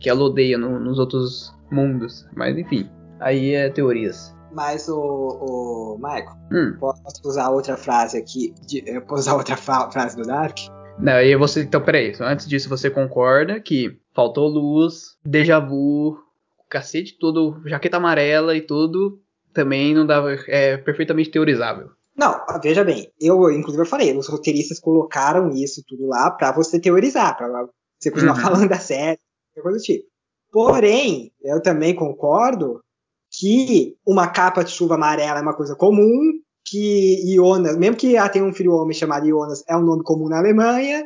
que ela odeia no- nos outros mundos. Mas enfim, aí é teorias. Mas o, o Michael, Hum. posso usar outra frase aqui? de- eu posso usar outra frase do Dark? Não, e você. Então, peraí. Antes disso, você concorda que faltou luz, déjà vu, o cacete todo, jaqueta amarela e tudo, também não dava. É perfeitamente teorizável. Não, veja bem, eu, inclusive, eu falei, os roteiristas colocaram isso tudo lá pra você teorizar, pra você continuar Uhum. falando da série, coisa do tipo. Porém, eu também concordo que uma capa de chuva amarela é uma coisa comum, que Jonas, mesmo que ela tenha um filho homem chamado Jonas, é um nome comum na Alemanha,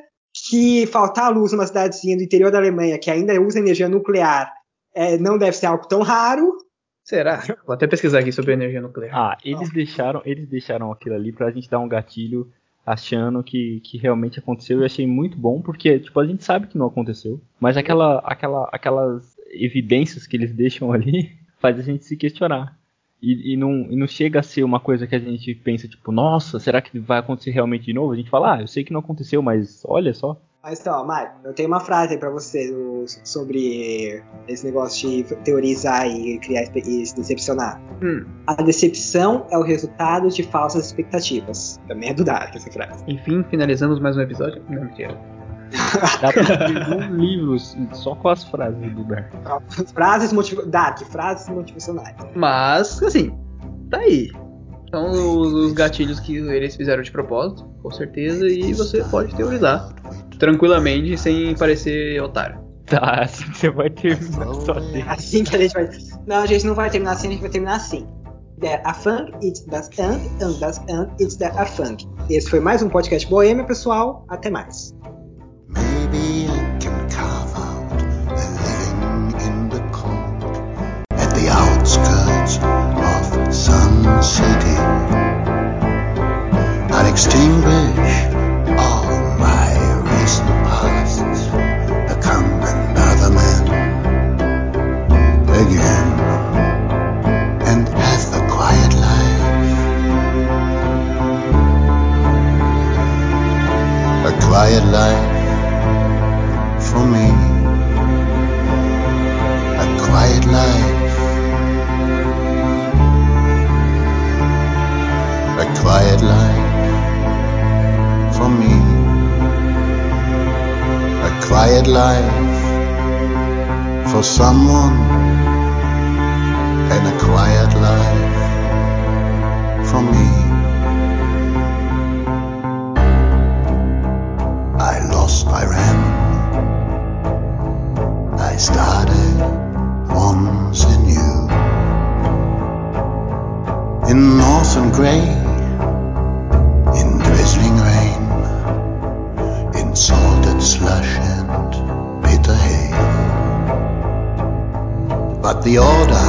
que faltar luz numa cidadezinha do interior da Alemanha que ainda usa energia nuclear é, não deve ser algo tão raro. Será? Vou até pesquisar aqui sobre energia nuclear. Ah, eles deixaram, eles deixaram aquilo ali pra gente dar um gatilho achando que, que realmente aconteceu e achei muito bom porque tipo a gente sabe que não aconteceu, mas aquela aquela aquelas evidências que eles deixam ali (laughs) faz a gente se questionar. E, e, não, e não chega a ser uma coisa que a gente pensa, tipo, nossa, será que vai acontecer realmente de novo? A gente fala, ah, eu sei que não aconteceu, mas olha só. Mas então, Mário, eu tenho uma frase aí pra você do- sobre esse negócio de teorizar e criar e se decepcionar. Hum. A decepção é o resultado de falsas expectativas. Também é do Dark essa frase. Enfim, finalizamos mais um episódio. Não, mentira. (laughs) Dá pra escrever um livro só com as frases do Dark. (laughs) frases motiv... Dark, frases motivacionais. Mas, assim, tá aí. São os, os gatilhos que eles fizeram de propósito, com certeza, e você pode teorizar tranquilamente sem parecer otário. Tá, assim que você vai terminar só dele. Assim que a gente vai. Não, a gente não vai terminar assim, a gente vai terminar assim. Der Afang, it's das and, and das and, it's der Afang. Esse foi mais um podcast Boêmia, pessoal. Até mais. Outskirts of some city. I'd extinguish all my recent pasts, become another man again, and have a quiet life. A quiet life life for someone. And a quiet life the order,